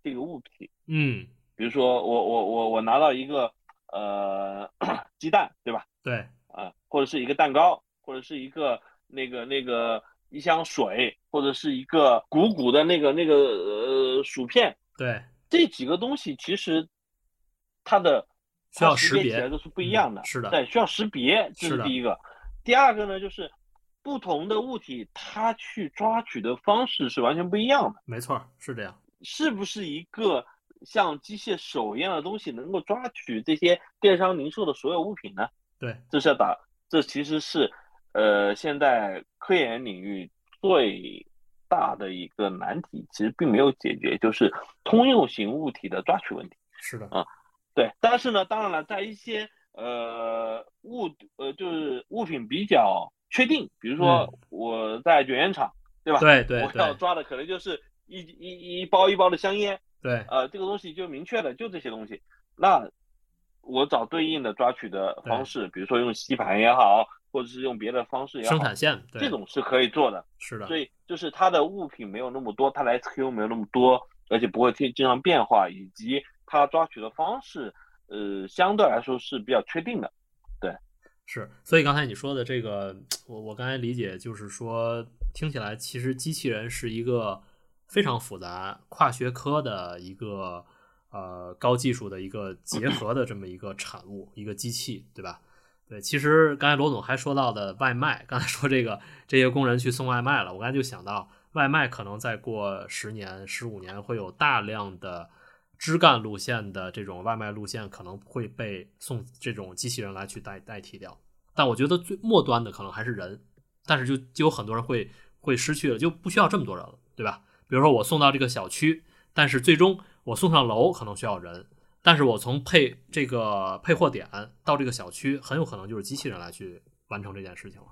这个物品。嗯，比如说我我我我拿到一个呃 鸡蛋，对吧？对，啊，或者是一个蛋糕，或者是一个那个那个一箱水，或者是一个鼓鼓的那个那个呃薯片，对，这几个东西其实它的需要识别起来都是不一样的。嗯是的对，需要识别，这是第一个。第二个呢，就是不同的物体它去抓取的方式是完全不一样的。没错，是这样。是不是一个像机械手一样的东西能够抓取这些电商零售的所有物品呢？对，这是要打，这其实是呃现在科研领域最大的一个难题，其实并没有解决，就是通用型物体的抓取问题。是的，啊对，但是呢，当然了，在一些呃物呃就是物品比较确定，比如说我在卷烟厂，对吧？对对我要抓的可能就是一一一包一包的香烟，对，呃，这个东西就明确的就这些东西，那我找对应的抓取的方式，比如说用吸盘也好，或者是用别的方式也好，生产线，对这种是可以做的。是的，所以就是它的物品没有那么多，它的 SKU 没有那么多，而且不会经经常变化，以及它抓取的方式，呃，相对来说是比较确定的。对是，所以刚才你说的这个，我我刚才理解就是说，听起来其实机器人是一个非常复杂、跨学科的一个呃高技术的一个结合的这么一个产物，一个机器，对吧？对，其实刚才罗总还说到的外卖，刚才说这个这些工人去送外卖了，我刚才就想到，外卖可能再过十年、十五年会有大量的枝干路线的这种外卖路线可能会被送这种机器人来去代代替掉，但我觉得最末端的可能还是人，但是就就有很多人会会失去了，就不需要这么多人了，对吧？比如说我送到这个小区，但是最终我送上楼可能需要人，但是我从配这个配货点到这个小区，很有可能就是机器人来去完成这件事情了。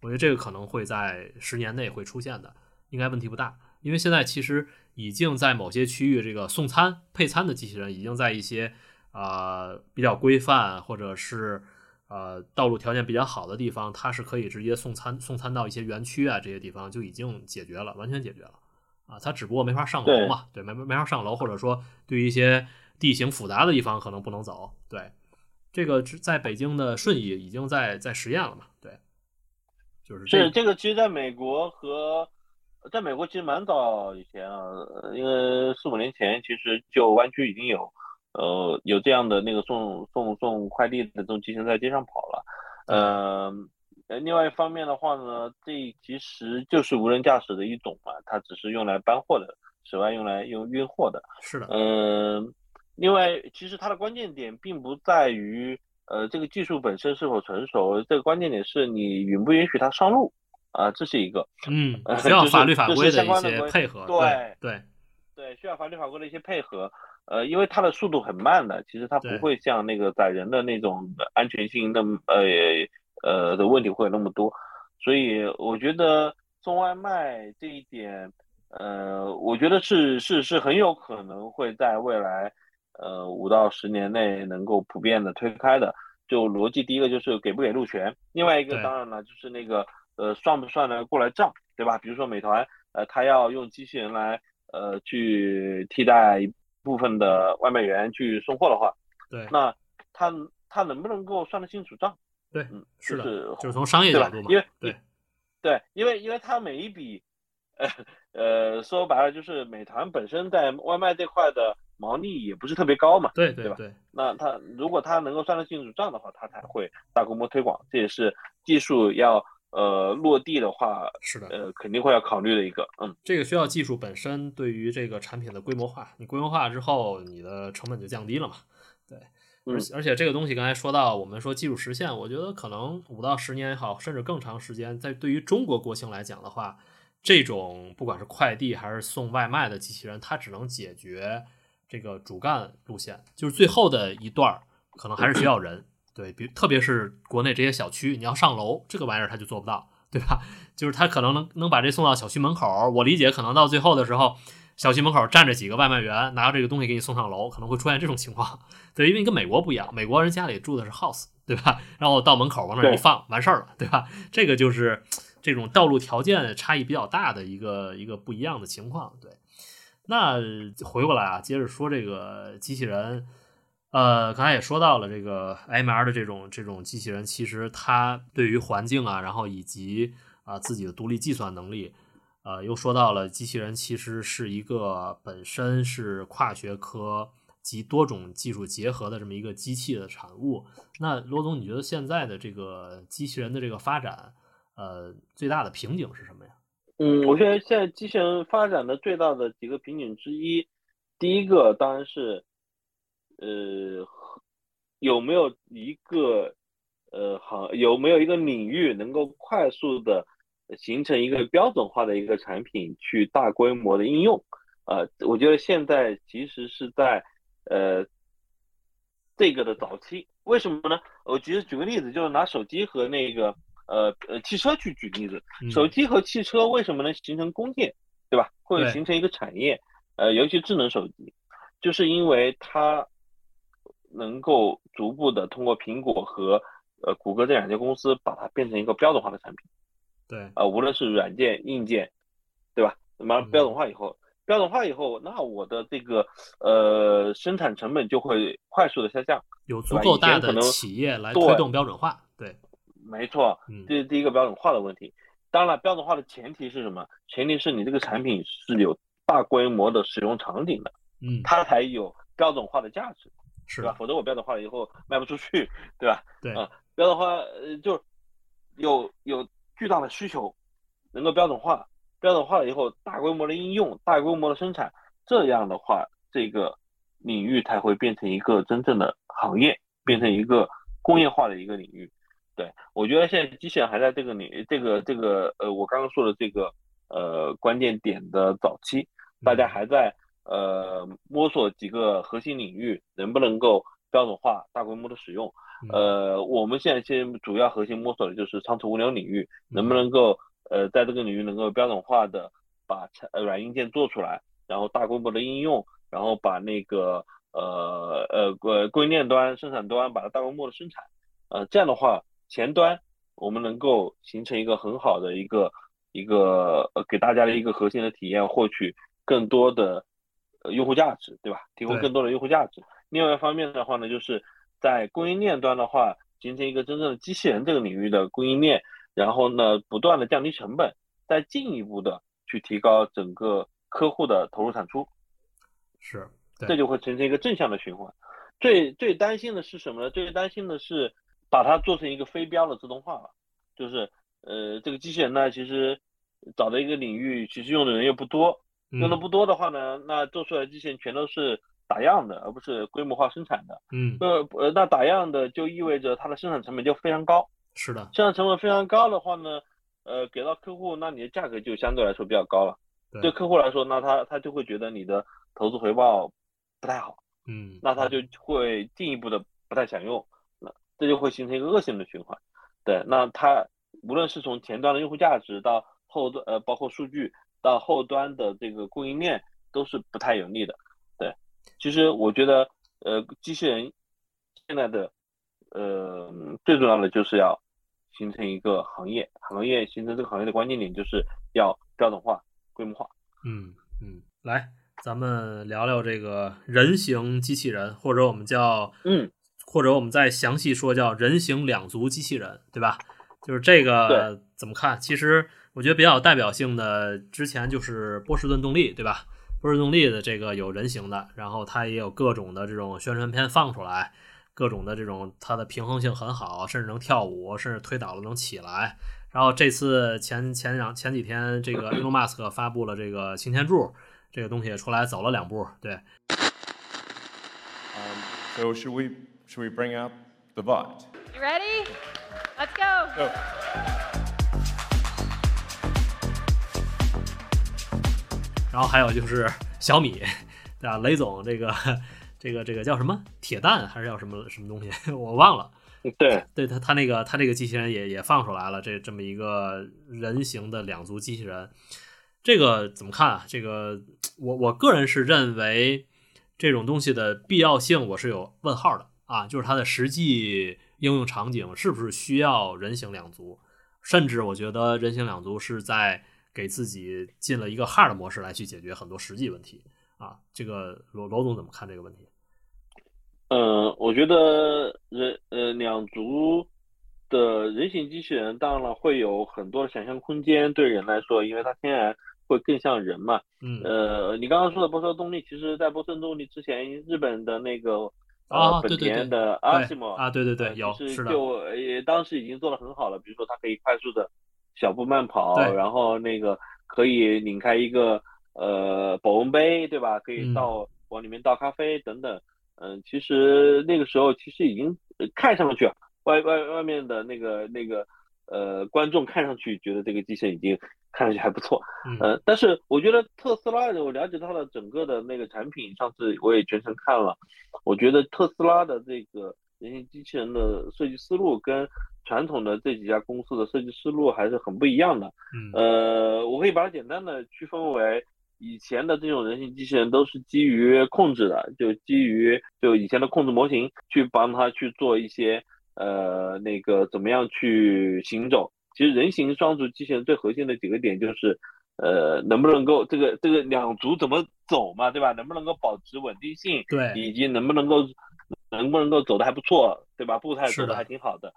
我觉得这个可能会在十年内会出现的，应该问题不大。因为现在其实已经在某些区域，这个送餐配餐的机器人已经在一些呃比较规范或者是呃道路条件比较好的地方，它是可以直接送餐送餐到一些园区啊这些地方就已经解决了，完全解决了啊。它只不过没法上楼嘛，对，没没法上楼，或者说对于一些地形复杂的地方可能不能走。对，这个在北京的顺义已经在在实验了嘛，对，就是是这个，其实在美国和在美国其实蛮早以前啊，呃因为四五年前其实就湾区已经有呃有这样的那个送送送快递的这种机器人在街上跑了，嗯。呃，另外一方面的话呢，这其实就是无人驾驶的一种嘛，它只是用来搬货的，此外用来用运货的。是的，嗯，另外，其实它的关键点并不在于呃这个技术本身是否成熟，这个关键点是你允不允许它上路啊，这是一个。嗯呃，需要法律法规的一些配合，对对对，需要法律法规的一些配合。呃，因为它的速度很慢的，其实它不会像那个载人的那种安全性那么呃呃的问题会有那么多，所以我觉得送外卖这一点，呃，我觉得是是是很有可能会在未来呃五到十年内能够普遍的推开的。就逻辑，第一个就是给不给路权，另外一个当然了就是那个呃算不算得过来账，对吧？比如说美团，呃，它要用机器人来呃去替代一部分的外卖员去送货的话，对那它它能不能够算得清楚账？对，嗯，是的，就是就是从商业对吧角度嘛，因为对对，因为因为它每一笔，呃 呃，说白了就是美团本身在外卖这块的毛利也不是特别高嘛，对吧？对对。对，那它如果它能够算得清楚账的话，它才会大规模推广，这也是技术要呃落地的话，是的，呃肯定会要考虑的一个，嗯，这个需要技术本身对于这个产品的规模化，你规模化之后，你的成本就降低了嘛。对，而而且这个东西刚才说到，我们说技术实现，我觉得可能五到十年也好，甚至更长时间，在对于中国国情来讲的话，这种不管是快递还是送外卖的机器人，它只能解决这个主干路线，就是最后的一段儿可能还是需要人。对比，特别是国内这些小区，你要上楼，这个玩意儿他就做不到，对吧？就是他可能能能把这送到小区门口，我理解可能到最后的时候，小区门口站着几个外卖员，拿着这个东西给你送上楼，可能会出现这种情况。对，因为跟美国不一样，美国人家里住的是 house，对吧？然后到门口往那儿一放，完事儿了，对吧？这个就是这种道路条件差异比较大的一个一个不一样的情况。对，那回过来啊，接着说这个机器人，呃，刚才也说到了这个 M R 的这种这种机器人，其实它对于环境啊，然后以及啊、自己的独立计算能力，呃，又说到了机器人其实是一个本身是跨学科及多种技术结合的这么一个机器的产物。那罗总，你觉得现在的这个机器人的这个发展，呃，最大的瓶颈是什么呀？嗯，我觉得现在机器人发展的最大的几个瓶颈之一，第一个当然是，呃，有没有一个呃行有没有一个领域能够快速的形成一个标准化的一个产品去大规模的应用？呃，我觉得现在其实是在呃这个的早期，为什么呢？我其实举个例子，就是拿手机和那个呃呃汽车去举例子。嗯手机和汽车为什么能形成工业，对吧？或者形成一个产业？呃，尤其智能手机，就是因为它能够逐步的通过苹果和呃谷歌这两家公司把它变成一个标准化的产品。对，啊，无论是软件、硬件，对吧？那么嗯标准化以后，标准化以后，那我的这个呃生产成本就会快速的下降。有足够大的企业来对推动标准化。对，没错，嗯这是第一个标准化的问题。当然，标准化的前提是什么？前提是你这个产品是有大规模的使用场景的，嗯，它才有标准化的价值，是吧？否则我标准化了以后卖不出去，对吧？对，啊标准化呃就有有巨大的需求，能够标准化，标准化了以后大规模的应用，大规模的生产，这样的话，这个领域才会变成一个真正的行业，变成一个工业化的一个领域。对我觉得现在机器人还在这个领域，这个这个呃，我刚刚说的这个呃关键点的早期，大家还在呃摸索几个核心领域能不能够标准化、大规模的使用。嗯。呃，我们现在先主要核心摸索的就是仓储物流领域，能不能够呃在这个领域能够标准化的把软硬件做出来，然后大规模的应用，然后把那个呃呃呃供应链端、生产端把它大规模的生产，呃这样的话前端我们能够形成一个很好的一个一个呃给大家的一个核心的体验，获取更多的呃用户价值，对吧？提供更多的用户价值。另外一方面的话呢，就是在供应链端的话，形成一个真正的机器人这个领域的供应链，然后呢，不断的降低成本，再进一步的去提高整个客户的投入产出，是，这就会形成一个正向的循环。最最担心的是什么呢？最担心的是把它做成一个非标的自动化了，就是呃，这个机器人呢，其实找的一个领域，其实用的人又不多，用的嗯。不多的话呢，那做出来的机器人全都是打样的，而不是规模化生产的。嗯，呃呃，那打样的就意味着它的生产成本就非常高，是的，生产成本非常高的话呢，呃，给到客户，那你的价格就相对来说比较高了。对。对客户来说，那他他就会觉得你的投资回报不太好，嗯，那他就会进一步的不太想用，那这就会形成一个恶性的循环。对，那它无论是从前端的用户价值到后端呃包括数据到后端的这个供应链都是不太有利的。对，其实我觉得呃机器人现在的呃最重要的就是要形成一个行业，行业形成这个行业的关键点就是要标准化、规模化。嗯嗯，来，咱们聊聊这个人形机器人，或者我们叫，嗯，或者我们再详细说叫人形两足机器人，对吧？就是这个怎么看？其实我觉得比较有代表性的，之前就是波士顿动力，对吧？波士顿动力的这个有人形的，然后它也有各种的这种宣传片放出来，各种的这种它的平衡性很好，甚至能跳舞，甚至推倒了能起来。然后这次前前两前几天，这个 Elon Musk 发布了这个擎天柱这个东西出来，走了两步，对，Um, so should we should we bring out the bot? You ready? Let's go. Go. 然后还有就是小米，对吧？雷总这个这个这个叫什么铁蛋还是叫什么什么东西，我忘了。对，对他他那个他这个机器人也也放出来了，这这么一个人形的两足机器人，这个怎么看啊？这个我我个人是认为这种东西的必要性我是有问号的啊，就是它的实际应用场景是不是需要人形两足？甚至我觉得人形两足是在给自己进了一个 hard 模式来去解决很多实际问题。啊？这个罗罗总怎么看这个问题？嗯，我觉得人呃两足的人形机器人，当然了会有很多想象空间，对人来说，因为它天然会更像人嘛。嗯呃，你刚刚说的波车动力，其实在波车动力之前，日本的那个啊，呃本田的阿西莫啊，对对对，呃有是就呃当时已经做得很好了，比如说它可以快速的小步慢跑，对然后那个可以拧开一个呃保温杯，对吧？可以嗯倒、往里面倒咖啡等等。嗯，其实那个时候其实已经呃看上去啊外外外面的那个那个呃观众看上去觉得这个机器人已经看上去还不错，嗯呃，但是我觉得特斯拉的，我了解它的整个的那个产品，上次我也全程看了，我觉得特斯拉的这个人形机器人的设计思路跟传统的这几家公司的设计思路还是很不一样的。嗯呃，我可以把它简单的区分为，以前的这种人形机器人都是基于控制的，就基于就以前的控制模型去帮它去做一些呃那个怎么样去行走。其实人形双足机器人最核心的几个点就是，呃，能不能够这个这个两足怎么走嘛，对吧？能不能够保持稳定性，对，以及能不能够能不能够走的还不错，对吧？步态走的还挺好的，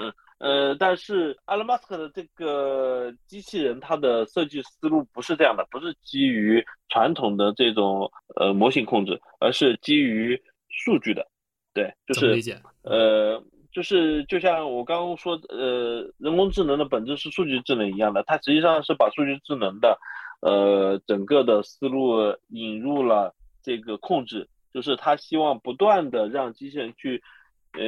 嗯呃，但是阿隆·马斯克的这个机器人，它的设计思路不是这样的，不是基于传统的这种呃模型控制，而是基于数据的，对，就是？呃，就是就像我刚刚说，呃，人工智能的本质是数据智能一样的，它实际上是把数据智能的，呃，整个的思路引入了这个控制，就是它希望不断的让机器人去，呃，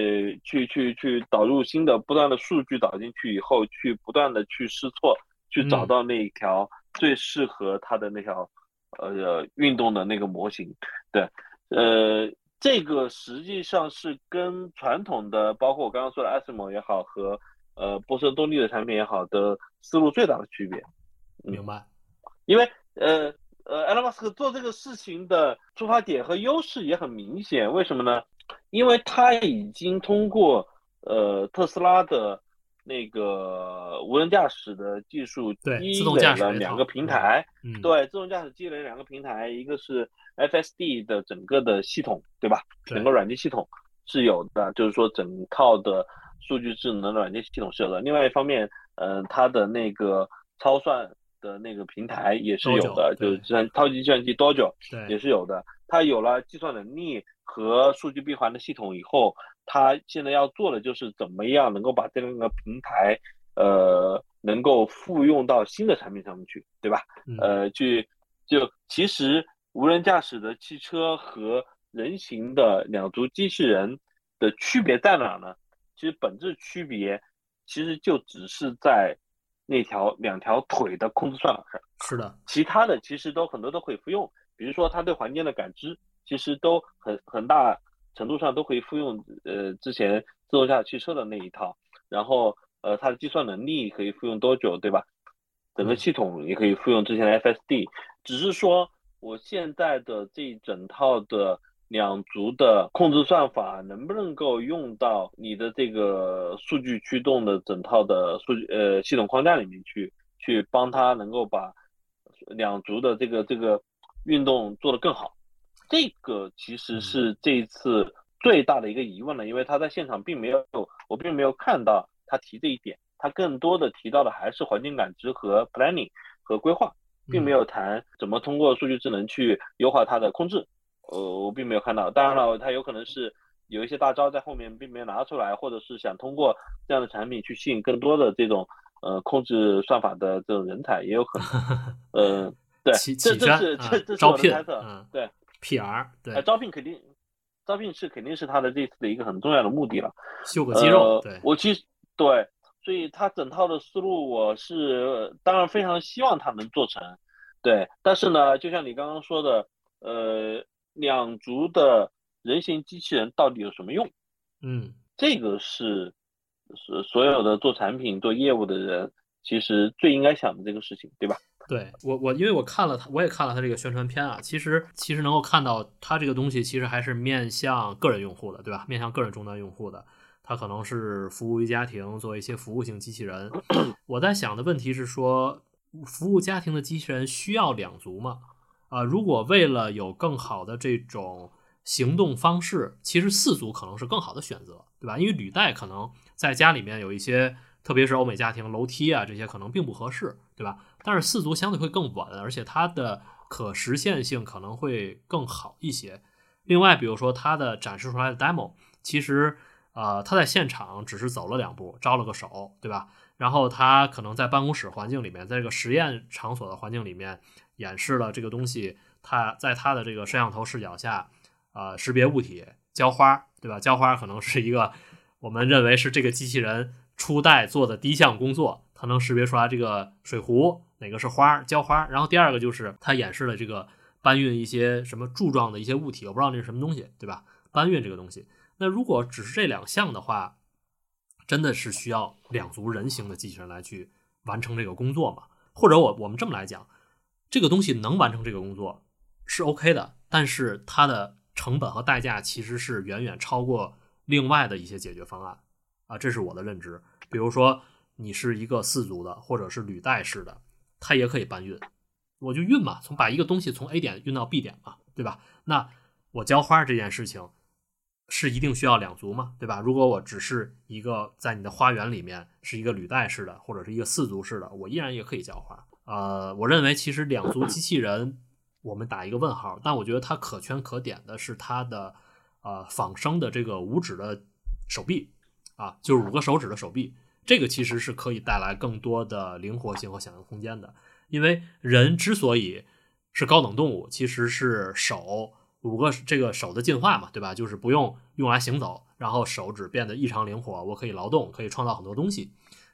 去去去导入新的不断的数据导进去以后，去不断的去试错，去找嗯到那一条最适合它的那条，呃，运动的那个模型，对，呃。这个实际上是跟传统的，包括我刚刚说的艾斯蒙也好，和呃波士动力的产品也好的思路最大的区别。嗯明白？因为呃呃，埃隆·马斯克做这个事情的出发点和优势也很明显，为什么呢？因为他已经通过呃特斯拉的那个无人驾驶的技术积累了两个平台，嗯，对，自动驾驶积累两个平台，一个是 FSD 的整个的系统，对吧？整个软件系统是有的，就是说整套的数据智能软件系统是有的。另外一方面，嗯、它的那个超算的那个平台也是有的，就是计算超级计算机 Dojo 也，是有的。它有了计算能力和数据闭环的系统以后，它现在要做的就是怎么样能够把这两个平台，呃，能够复用到新的产品上面去，对吧？嗯呃，去就其实无人驾驶的汽车和人形的两足机器人的区别在哪呢？其实本质区别其实就只是在那条两条腿的控制算法上。是的，其他的其实都很多都可以复用，比如说它对环境的感知，其实都很很大程度上都可以复用呃之前自动驾驶汽车的那一套，然后呃它的计算能力可以复用多久，对吧？整个系统也可以复用之前的 FSD，只是说我现在的这一整套的两足的控制算法能不能够用到你的这个数据驱动的整套的数据呃系统框架里面去，去帮它能够把两足的这个这个运动做得更好。这个其实是这一次最大的一个疑问了，因为他在现场并没有，我并没有看到他提这一点，他更多的提到的还是环境感知和 planning 和规划，并没有谈怎么通过数据智能去优化它的控制。呃，我并没有看到。当然了，他有可能是有一些大招在后面并没有拿出来，或者是想通过这样的产品去吸引更多的这种呃控制算法的这种人才，也有可能。呃，对，这这是这这是我的猜测。嗯对，PR 对呃，，招聘肯定，招聘是肯定是他的这次的一个很重要的目的了。秀个肌肉，呃对，我其实对，所以他整套的思路，我是当然非常希望他能做成，对。但是呢，就像你刚刚说的，呃，两足的人形机器人到底有什么用？嗯这个是是所有的做产品、做业务的人其实最应该想的这个事情，对吧？对我我因为我看了他，我也看了他这个宣传片啊，其实其实能够看到他这个东西其实还是面向个人用户的，对吧？面向个人终端用户的，它可能是服务于家庭，做一些服务性机器人。我在想的问题是说，服务家庭的机器人需要两足吗？啊、如果为了有更好的这种行动方式，其实四足可能是更好的选择，对吧？因为履带可能在家里面有一些，特别是欧美家庭楼梯啊这些可能并不合适，对吧？但是四足相对会更稳，而且它的可实现性可能会更好一些。另外，比如说它的展示出来的 demo，其实呃他在现场只是走了两步，招了个手，对吧？然后他可能在办公室环境里面，在这个实验场所的环境里面演示了这个东西，它在它的这个摄像头视角下，呃，识别物体、浇花，对吧？浇花可能是一个我们认为是这个机器人初代做的第一项工作，它能识别出来这个水壶哪个是花，浇花。然后第二个就是它演示了这个搬运一些什么柱状的一些物体，我不知道那是什么东西，对吧？搬运这个东西，那如果只是这两项的话，真的是需要两足人形的机器人来去完成这个工作吗？或者我我们这么来讲，这个东西能完成这个工作是 OK 的，但是它的成本和代价其实是远远超过另外的一些解决方案啊，这是我的认知。比如说你是一个四足的，或者是履带式的，它也可以搬运，我就运嘛，从把一个东西从 A 点运到 B 点嘛，对吧？那我浇花这件事情。是一定需要两足吗？对吧？如果我只是一个在你的花园里面是一个履带式的，或者是一个四足式的，我依然也可以浇花。呃，我认为其实两足机器人我们打一个问号，但我觉得它可圈可点的是它的呃仿生的这个五指的手臂啊，就是五个手指的手臂，这个其实是可以带来更多的灵活性和想象空间的。因为人之所以是高等动物，其实是手。五个这个手的进化嘛，对吧？就是不用用来行走，然后手指变得异常灵活，我可以劳动，可以创造很多东西。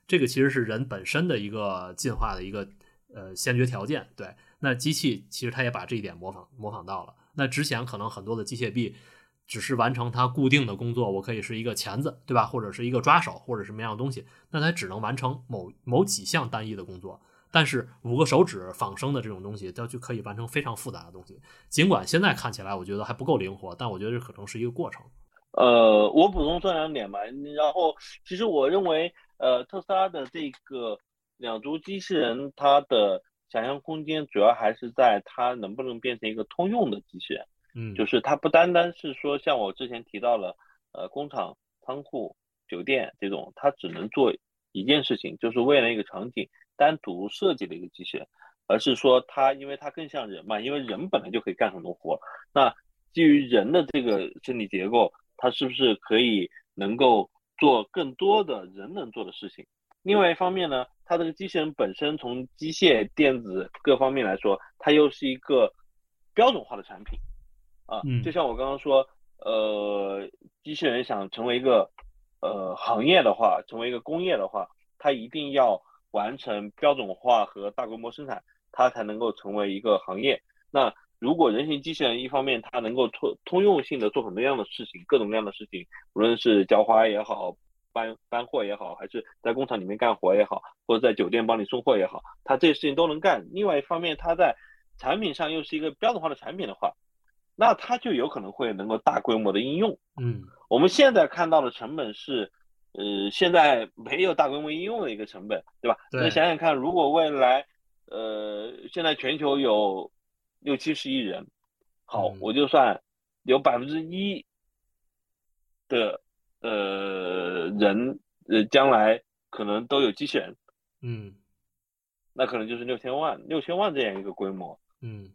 这个其实是人本身的一个进化的一个呃先决条件。对，那机器其实它也把这一点模仿模仿到了。那之前可能很多的机械臂只是完成它固定的工作，我可以是一个钳子，对吧？或者是一个抓手，或者什么样的东西，那它只能完成某某几项单一的工作。但是五个手指仿生的这种东西，它就可以完成非常复杂的东西。尽管现在看起来我觉得还不够灵活，但我觉得这可能是一个过程。呃，我补充说两点吧。然后，其实我认为，呃，特斯拉的这个两足机器人，它的想象空间主要还是在它能不能变成一个通用的机器人。嗯，就是它不单单是说像我之前提到了，呃，工厂、仓库、酒店这种，它只能做一件事情，就是为了一个场景。单独设计的一个机器人，而是说它，因为它更像人嘛，因为人本来就可以干很多活。那基于人的这个身体结构，它是不是可以能够做更多的人能做的事情？另外一方面呢，它这个机器人本身从机械、电子各方面来说，它又是一个标准化的产品啊。就像我刚刚说，呃，机器人想成为一个呃行业的话，成为一个工业的话，它一定要。完成标准化和大规模生产，它才能够成为一个行业。那如果人形机器人一方面它能够通通用性的做很多样的事情，各种各样的事情，无论是浇花也好，搬搬货也好，还是在工厂里面干活也好，或者在酒店帮你送货也好，它这些事情都能干。另外一方面，它在产品上又是一个标准化的产品的话，那它就有可能会能够大规模的应用。嗯，我们现在看到的成本是。呃，现在没有大规模应用的一个成本，对吧？那想想看，如果未来，呃，现在全球有六七十亿人，好，我就算有百分之一的呃人，呃，将来可能都有机器人，嗯，那可能就是六千万，六千万这样一个规模，嗯，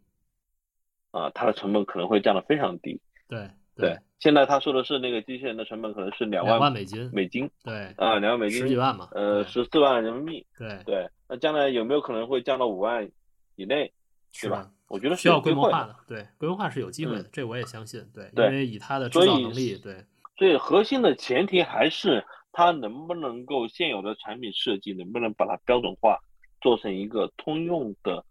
啊，它的成本可能会降得非常低，对。对，现在他说的是那个机器人的成本可能是两万美金，美金，对，啊，两万美金，十几万嘛，呃，十四万人民币，对对，那将来有没有可能会降到五万以内，对吧？我觉得需要规模化的，对，规模化是有机会的，这我也相信，对，因为以它的制造能力，对，所以核心的前提还是它能不能够现有的产品设计能不能把它标准化，做成一个通用的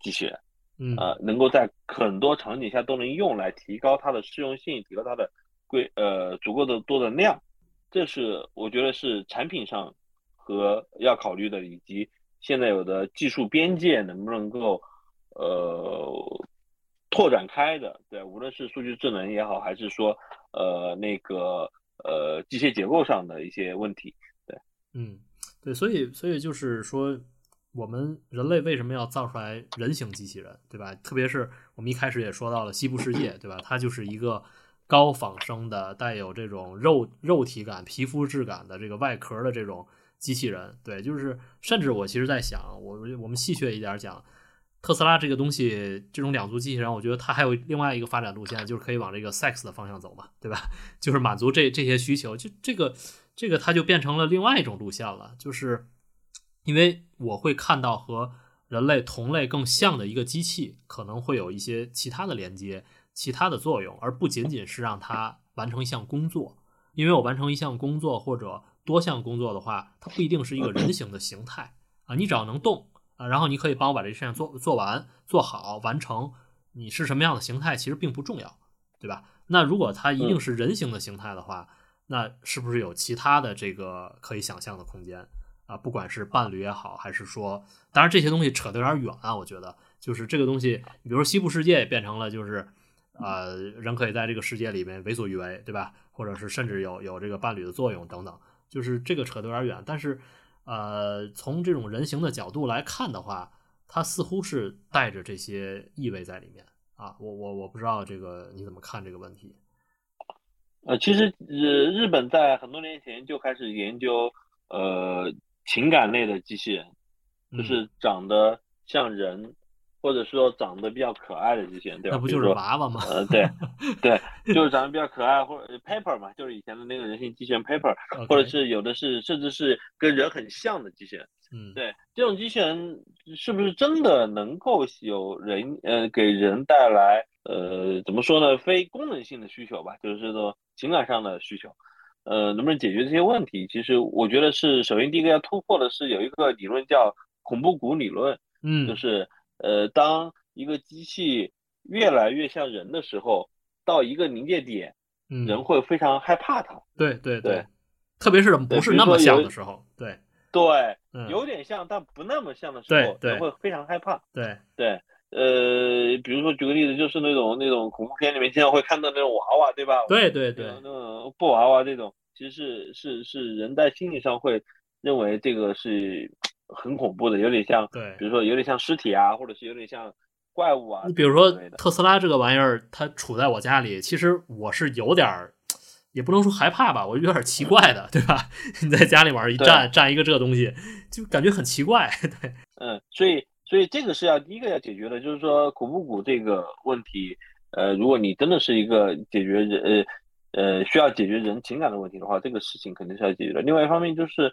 机器人。嗯，呃，能够在很多场景下都能用来提高它的适用性，提高它的规呃足够的多的量，这是我觉得是产品上和要考虑的，以及现在有的技术边界能不能够呃拓展开的，对，无论是数据智能也好，还是说呃那个呃机械结构上的一些问题，对，嗯，对，所以所以就是说。我们人类为什么要造出来人形机器人，对吧？特别是我们一开始也说到了西部世界，对吧？它就是一个高仿生的、带有这种肉肉体感、皮肤质感的这个外壳的这种机器人。对，就是甚至我其实在想，我我们戏谑一点讲，特斯拉这个东西，这种两足机器人，我觉得它还有另外一个发展路线，就是可以往这个 sex 的方向走嘛，对吧？就是满足这这些需求，就这个这个它就变成了另外一种路线了，就是。因为我会看到和人类同类更像的一个机器，可能会有一些其他的连接、其他的作用，而不仅仅是让它完成一项工作。因为我完成一项工作或者多项工作的话，它不一定是一个人形的形态啊。你只要能动啊，然后你可以帮我把这事情做做完、做好、完成。你是什么样的形态，其实并不重要，对吧？那如果它一定是人形的形态的话，那是不是有其他的这个可以想象的空间？啊，不管是伴侣也好，还是说，当然这些东西扯得有点远啊。我觉得，就是这个东西，比如说西部世界也变成了，就是呃，人可以在这个世界里面为所欲为，对吧？或者是甚至有有这个伴侣的作用等等，就是这个扯得有点远。但是，呃，从这种人形的角度来看的话，它似乎是带着这些意味在里面啊。我我我不知道这个你怎么看这个问题？呃，其实日日本在很多年前就开始研究呃。情感类的机器人，就是长得像人，或者说长得比较可爱的机器人，对吧？那不就是娃娃吗？呃，对，对，就是长得比较可爱，或者 Paper 嘛，就是以前的那个人形机器人 Paper，或者是有的是甚至是跟人很像的机器人。嗯，对，这种机器人是不是真的能够有人呃给人带来呃怎么说呢？非功能性的需求吧，就是说情感上的需求。呃，能不能解决这些问题？其实我觉得是，首先第一个要突破的是有一个理论叫恐怖谷理论，嗯，就是呃，当一个机器越来越像人的时候，到一个临界点，嗯人会非常害怕它。对对对，特别是不是那么像的时候，对对，有点像但不那么像的时候，人会非常害怕。对对，呃，比如说举个例子，就是那种那种恐怖片里面经常会看到那种娃娃，对吧？对对对，那种布娃娃这种。其实是是是人在心理上会认为这个是很恐怖的，有点像，对，比如说有点像尸体啊，或者是有点像怪物啊。你比如说特斯拉这个玩意儿，它处在我家里，其实我是有点儿，也不能说害怕吧，我有点奇怪的，对吧？你在家里面一站站一个这个东西，就感觉很奇怪，对。嗯，所以所以这个是要第一个要解决的，就是说恐怖谷这个问题，呃，如果你真的是一个解决人呃。呃，需要解决人情感的问题的话，这个事情肯定是要解决的。另外一方面就是，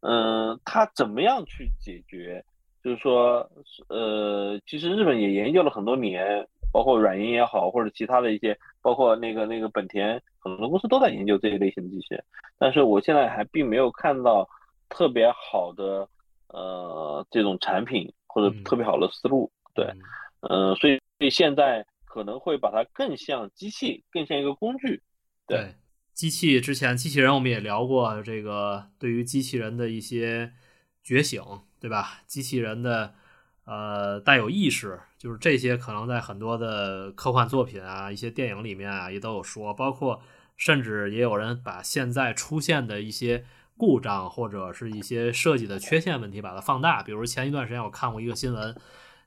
嗯，他怎么样去解决？就是说，呃，其实日本也研究了很多年，包括软银也好，或者其他的一些，包括那个那个本田，很多公司都在研究这一类型的机器人。但是我现在还并没有看到特别好的呃这种产品或者特别好的思路。对，嗯，所以所以现在可能会把它更像机器，更像一个工具。对，机器之前机器人我们也聊过，这个对于机器人的一些觉醒，对吧？机器人的呃带有意识，就是这些可能在很多的科幻作品啊、一些电影里面啊也都有说，包括甚至也有人把现在出现的一些故障或者是一些设计的缺陷问题把它放大。比如前一段时间我看过一个新闻，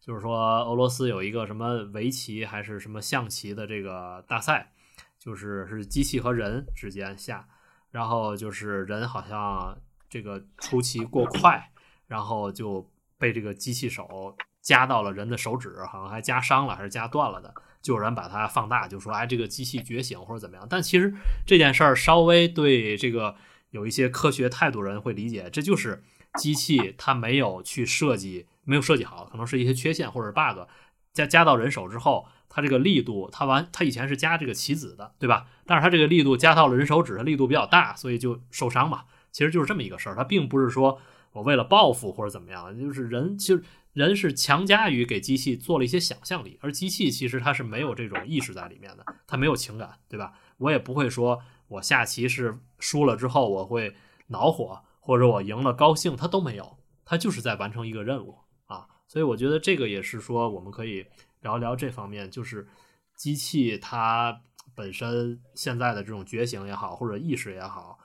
就是说俄罗斯有一个什么围棋还是什么象棋的这个大赛。就是是机器和人之间下，然后就是人好像这个出棋过快，然后就被这个机器手夹到了人的手指，好像还夹伤了还是夹断了的，就有人把它放大，就说哎这个机器觉醒或者怎么样。但其实这件事儿稍微对这个有一些科学态度人会理解，这就是机器它没有去设计，没有设计好，可能是一些缺陷或者 bug，加加到人手之后。它这个力度，它完，它以前是加这个棋子的，对吧？但是它这个力度加到了人手指，的力度比较大，所以就受伤嘛。其实就是这么一个事儿，它并不是说我为了报复或者怎么样，就是人其实人是强加于给机器做了一些想象力，而机器其实它是没有这种意识在里面的，它没有情感，对吧？我也不会说我下棋是输了之后我会恼火，或者我赢了高兴，它都没有，它就是在完成一个任务啊。所以我觉得这个也是说我们可以。聊聊这方面，就是机器它本身现在的这种觉醒也好，或者意识也好，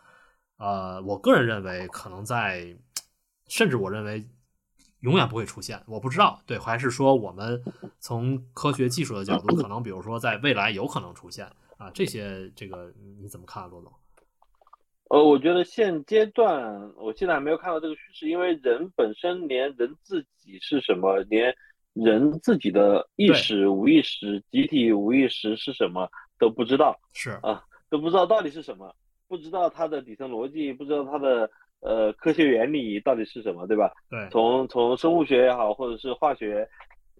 呃，我个人认为可能在，甚至我认为永远不会出现？我不知道，对，还是说我们从科学技术的角度，可能比如说在未来有可能出现啊？这些这个你怎么看，罗总？呃，我觉得现阶段我现在还没有看到这个趋势，因为人本身连人自己是什么，连人自己的意识、无意识、集体无意识是什么都不知道是啊，都不知道到底是什么，不知道它的底层逻辑，不知道它的呃科学原理到底是什么，对吧？对，从从生物学也好，或者是化学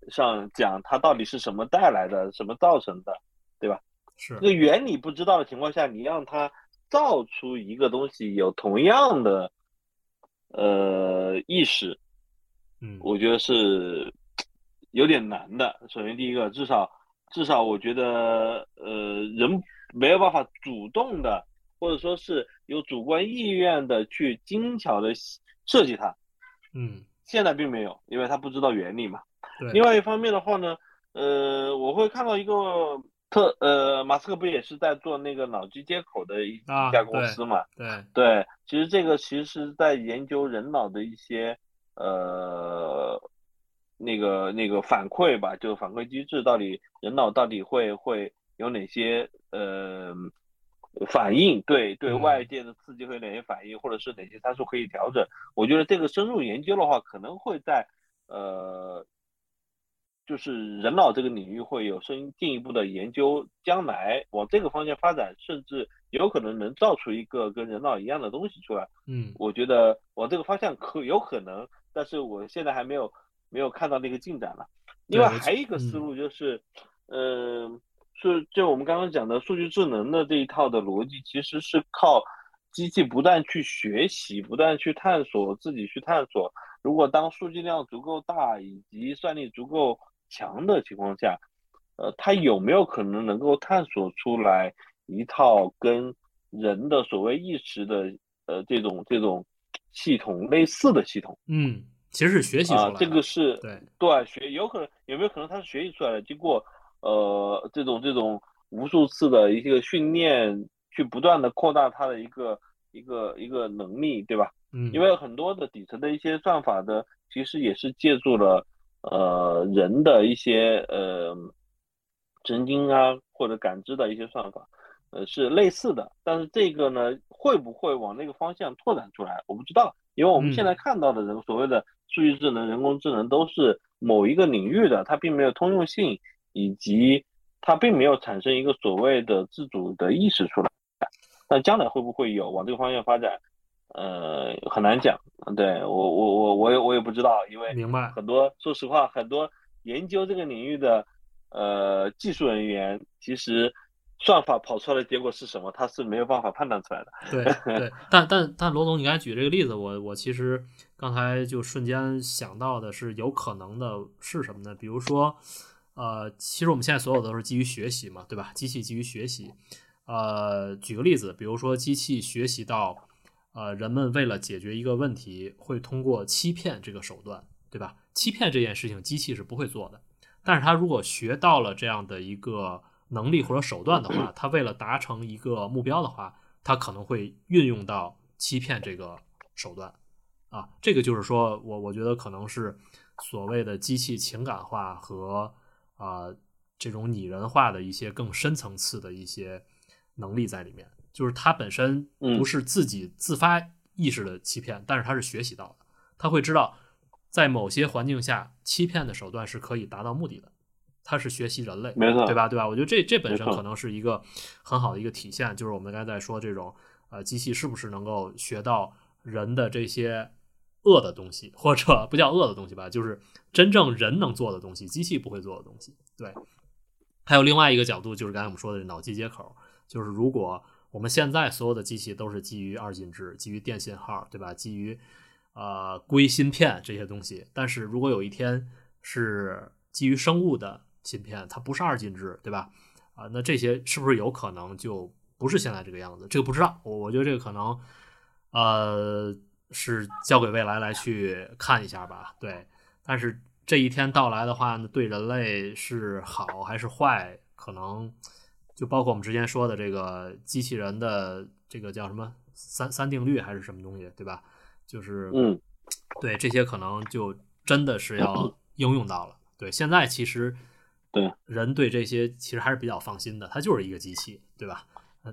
上讲，它到底是什么带来的，什么造成的，对吧？是这个原理不知道的情况下，你让它造出一个东西有同样的呃意识，嗯，我觉得是有点难的。首先，第一个，至少至少我觉得呃人没有办法主动的，或者说是有主观意愿的去精巧的设计它。嗯，现在并没有，因为他不知道原理嘛。对，另外一方面的话呢，呃，我会看到一个特呃，马斯克不也是在做那个脑机接口的一家公司嘛？对，对，其实这个其实是在研究人脑的一些呃那个那个反馈吧，就反馈机制到底人脑到底会会有哪些呃反应，对对嗯外界的刺激会有哪些反应，或者是哪些参数可以调整。我觉得这个深入研究的话，可能会在呃。就是人脑这个领域会有深进一步的研究，将来往这个方向发展，甚至有可能能造出一个跟人脑一样的东西出来。嗯我觉得往这个方向可有可能，但是我现在还没有没有看到那个进展了。另外还有一个思路就是，嗯、是就我们刚刚讲的数据智能的这一套的逻辑，其实是靠机器不断去学习、不断去探索、自己去探索。如果当数据量足够大，以及算力足够强的情况下，呃，它有没有可能能够探索出来一套跟人的所谓意识的呃这种这种系统类似的系统嗯，其实是学习出来的，，啊这个是对，对学有可能有没有可能他是学习出来的，经过呃这种这种无数次的一个训练，去不断的扩大他的一个一个一个能力，对吧？嗯，因为很多的底层的一些算法的，其实也是借助了呃人的一些呃神经啊或者感知的一些算法，呃是类似的。但是这个呢，会不会往那个方向拓展出来，我不知道。因为我们现在看到的人所谓的数据智能、人工智能都是某一个领域的，它并没有通用性，以及它并没有产生一个所谓的自主的意识出来。但将来会不会有往这个方向发展？呃，很难讲。对我，我，我，我也，我也不知道，因为明白，很多，说实话，很多研究这个领域的呃技术人员，其实算法跑出来的结果是什么，他是没有办法判断出来的。对对，但但但罗总，你刚才举这个例子，我我其实刚才就瞬间想到的是，有可能的是什么呢？比如说，呃，其实我们现在所有都是基于学习嘛，对吧？机器基于学习。呃，举个例子，比如说机器学习到，呃，人们为了解决一个问题，会通过欺骗这个手段，对吧？欺骗这件事情，机器是不会做的。但是它如果学到了这样的一个能力或者手段的话，他为了达成一个目标的话，他可能会运用到欺骗这个手段啊。这个就是说我我觉得可能是所谓的机器情感化和啊、这种拟人化的一些更深层次的一些能力在里面。就是它本身不是自己自发意识的欺骗，但是它是学习到的，他会知道在某些环境下欺骗的手段是可以达到目的的。它是学习人类，没错对吧？对吧？我觉得这这本身可能是一个很好的一个体现，就是我们刚才在说这种呃，机器是不是能够学到人的这些恶的东西，或者不叫恶的东西吧，就是真正人能做的东西，机器不会做的东西。对，还有另外一个角度，就是刚才我们说的脑机接口，就是如果我们现在所有的机器都是基于二进制，基于电信号，对吧？基于呃硅芯片这些东西，但是如果有一天是基于生物的芯片，它不是二进制，对吧？啊，那这些是不是有可能就不是现在这个样子？这个不知道，我我觉得这个可能，呃，是交给未来来去看一下吧。对，但是这一天到来的话呢，对人类是好还是坏，可能就包括我们之前说的这个机器人的这个叫什么三三定律还是什么东西，对吧？就是嗯，对这些可能就真真的是要应用到了。对，现在其实对人对这些其实还是比较放心的，它就是一个机器，对吧？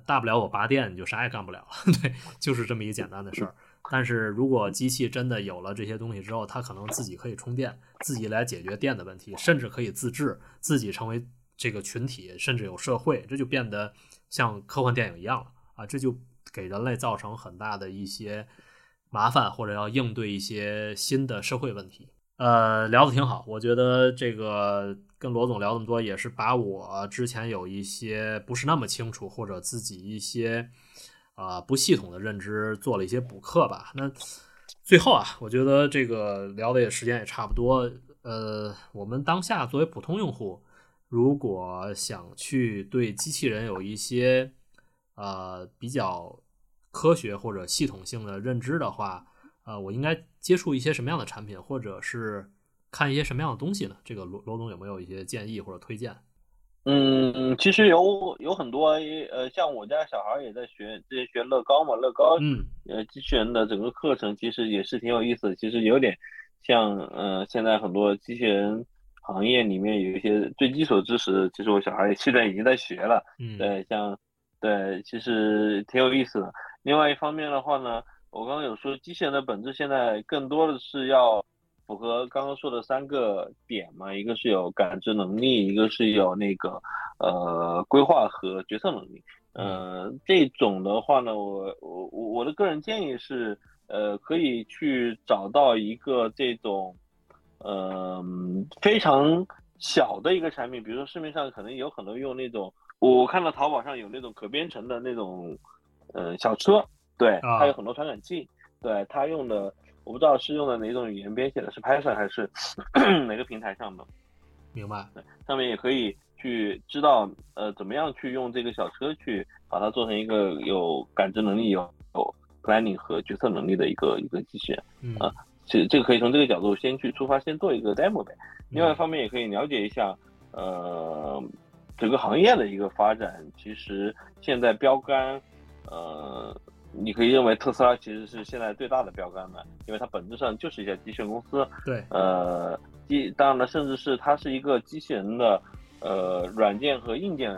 大不了我拔电，你就啥也干不了了，对，就是这么一个简单的事儿。但是如果机器真的有了这些东西之后，它可能自己可以充电，自己来解决电的问题，甚至可以自治，自己成为这个群体，甚至有社会，这就变得像科幻电影一样了啊！这就给人类造成很大的一些麻烦，或者要应对一些新的社会问题。呃，聊得挺好，我觉得这个跟罗总聊这么多，也是把我之前有一些不是那么清楚，或者自己一些啊、不系统的认知做了一些补课吧。那最后啊，我觉得这个聊的也时间也差不多。呃，我们当下作为普通用户，如果想去对机器人有一些呃比较科学或者系统性的认知的话，呃，我应该接触一些什么样的产品，或者是看一些什么样的东西呢？这个罗罗总有没有一些建议或者推荐？嗯，其实有有很多呃，像我家小孩也在学，之前学乐高嘛，乐高嗯呃机器人的整个课程其实也是挺有意思的，其实有点像呃现在很多机器人行业里面有一些最基础的知识，其实我小孩现在已经在学了。嗯，对，像对，其实挺有意思的。另外一方面的话呢，我刚刚有说，机器人的本质现在更多的是要符合刚刚说的三个点嘛，一个是有感知能力，一个是有那个呃规划和决策能力。呃，这种的话呢，我我我我的个人建议是，呃，可以去找到一个这种，呃，非常小的一个产品，比如说市面上可能有很多用那种，我看到淘宝上有那种可编程的那种，呃，小车，对，啊它有很多传感器，对，它用的我不知道是用的哪种语言编写的，是 Python 还是 哪个平台上的，明白。上面也可以去知道，呃，怎么样去用这个小车去把它做成一个有感知能力、有有 planning 和决策能力的一个一个机器人。嗯啊这这个可以从这个角度先去出发，先做一个 demo 呗。另外一嗯方面也可以了解一下，呃，整个行业的一个发展。其实现在标杆，呃，你可以认为特斯拉其实是现在最大的标杆了，因为它本质上就是一家机器人公司。对，呃，机当然了，甚至是它是一个机器人的呃软件和硬件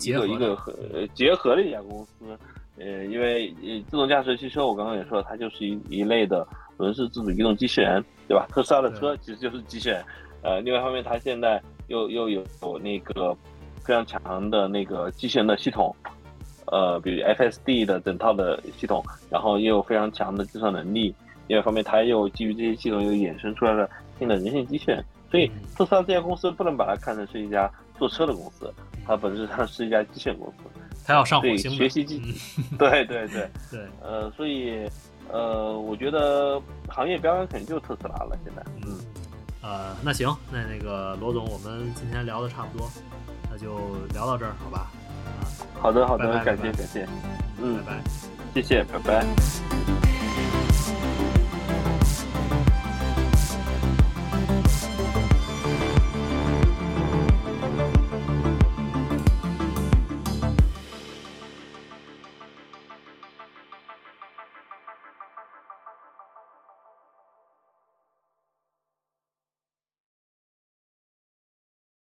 一个一个和呃结合的一家公司。呃，因为呃自动驾驶汽车，我刚刚也说了，它就是一一类的轮式自主移动机器人，对吧？特斯拉的车其实就是机器人。呃，另外一方面，它现在又又有有那个非常强的那个机器人的系统，呃，比如 FSD 的整套的系统，然后也有非常强的计算能力。另外一方面，它又基于这些系统又衍生出来了新的人性机器人。所以嗯特斯拉这家公司不能把它看成是一家做车的公司，它本质上是一家机器人公司。它要上火对星的。学习机嗯对对对，对，呃，所以呃，我觉得行业标杆肯定就是特斯拉了。现在，嗯，呃，那行，那那个罗总，我们今天聊的差不多，那就聊到这儿，好吧？啊，好的好的，感谢感谢，嗯拜，拜。谢谢，拜拜。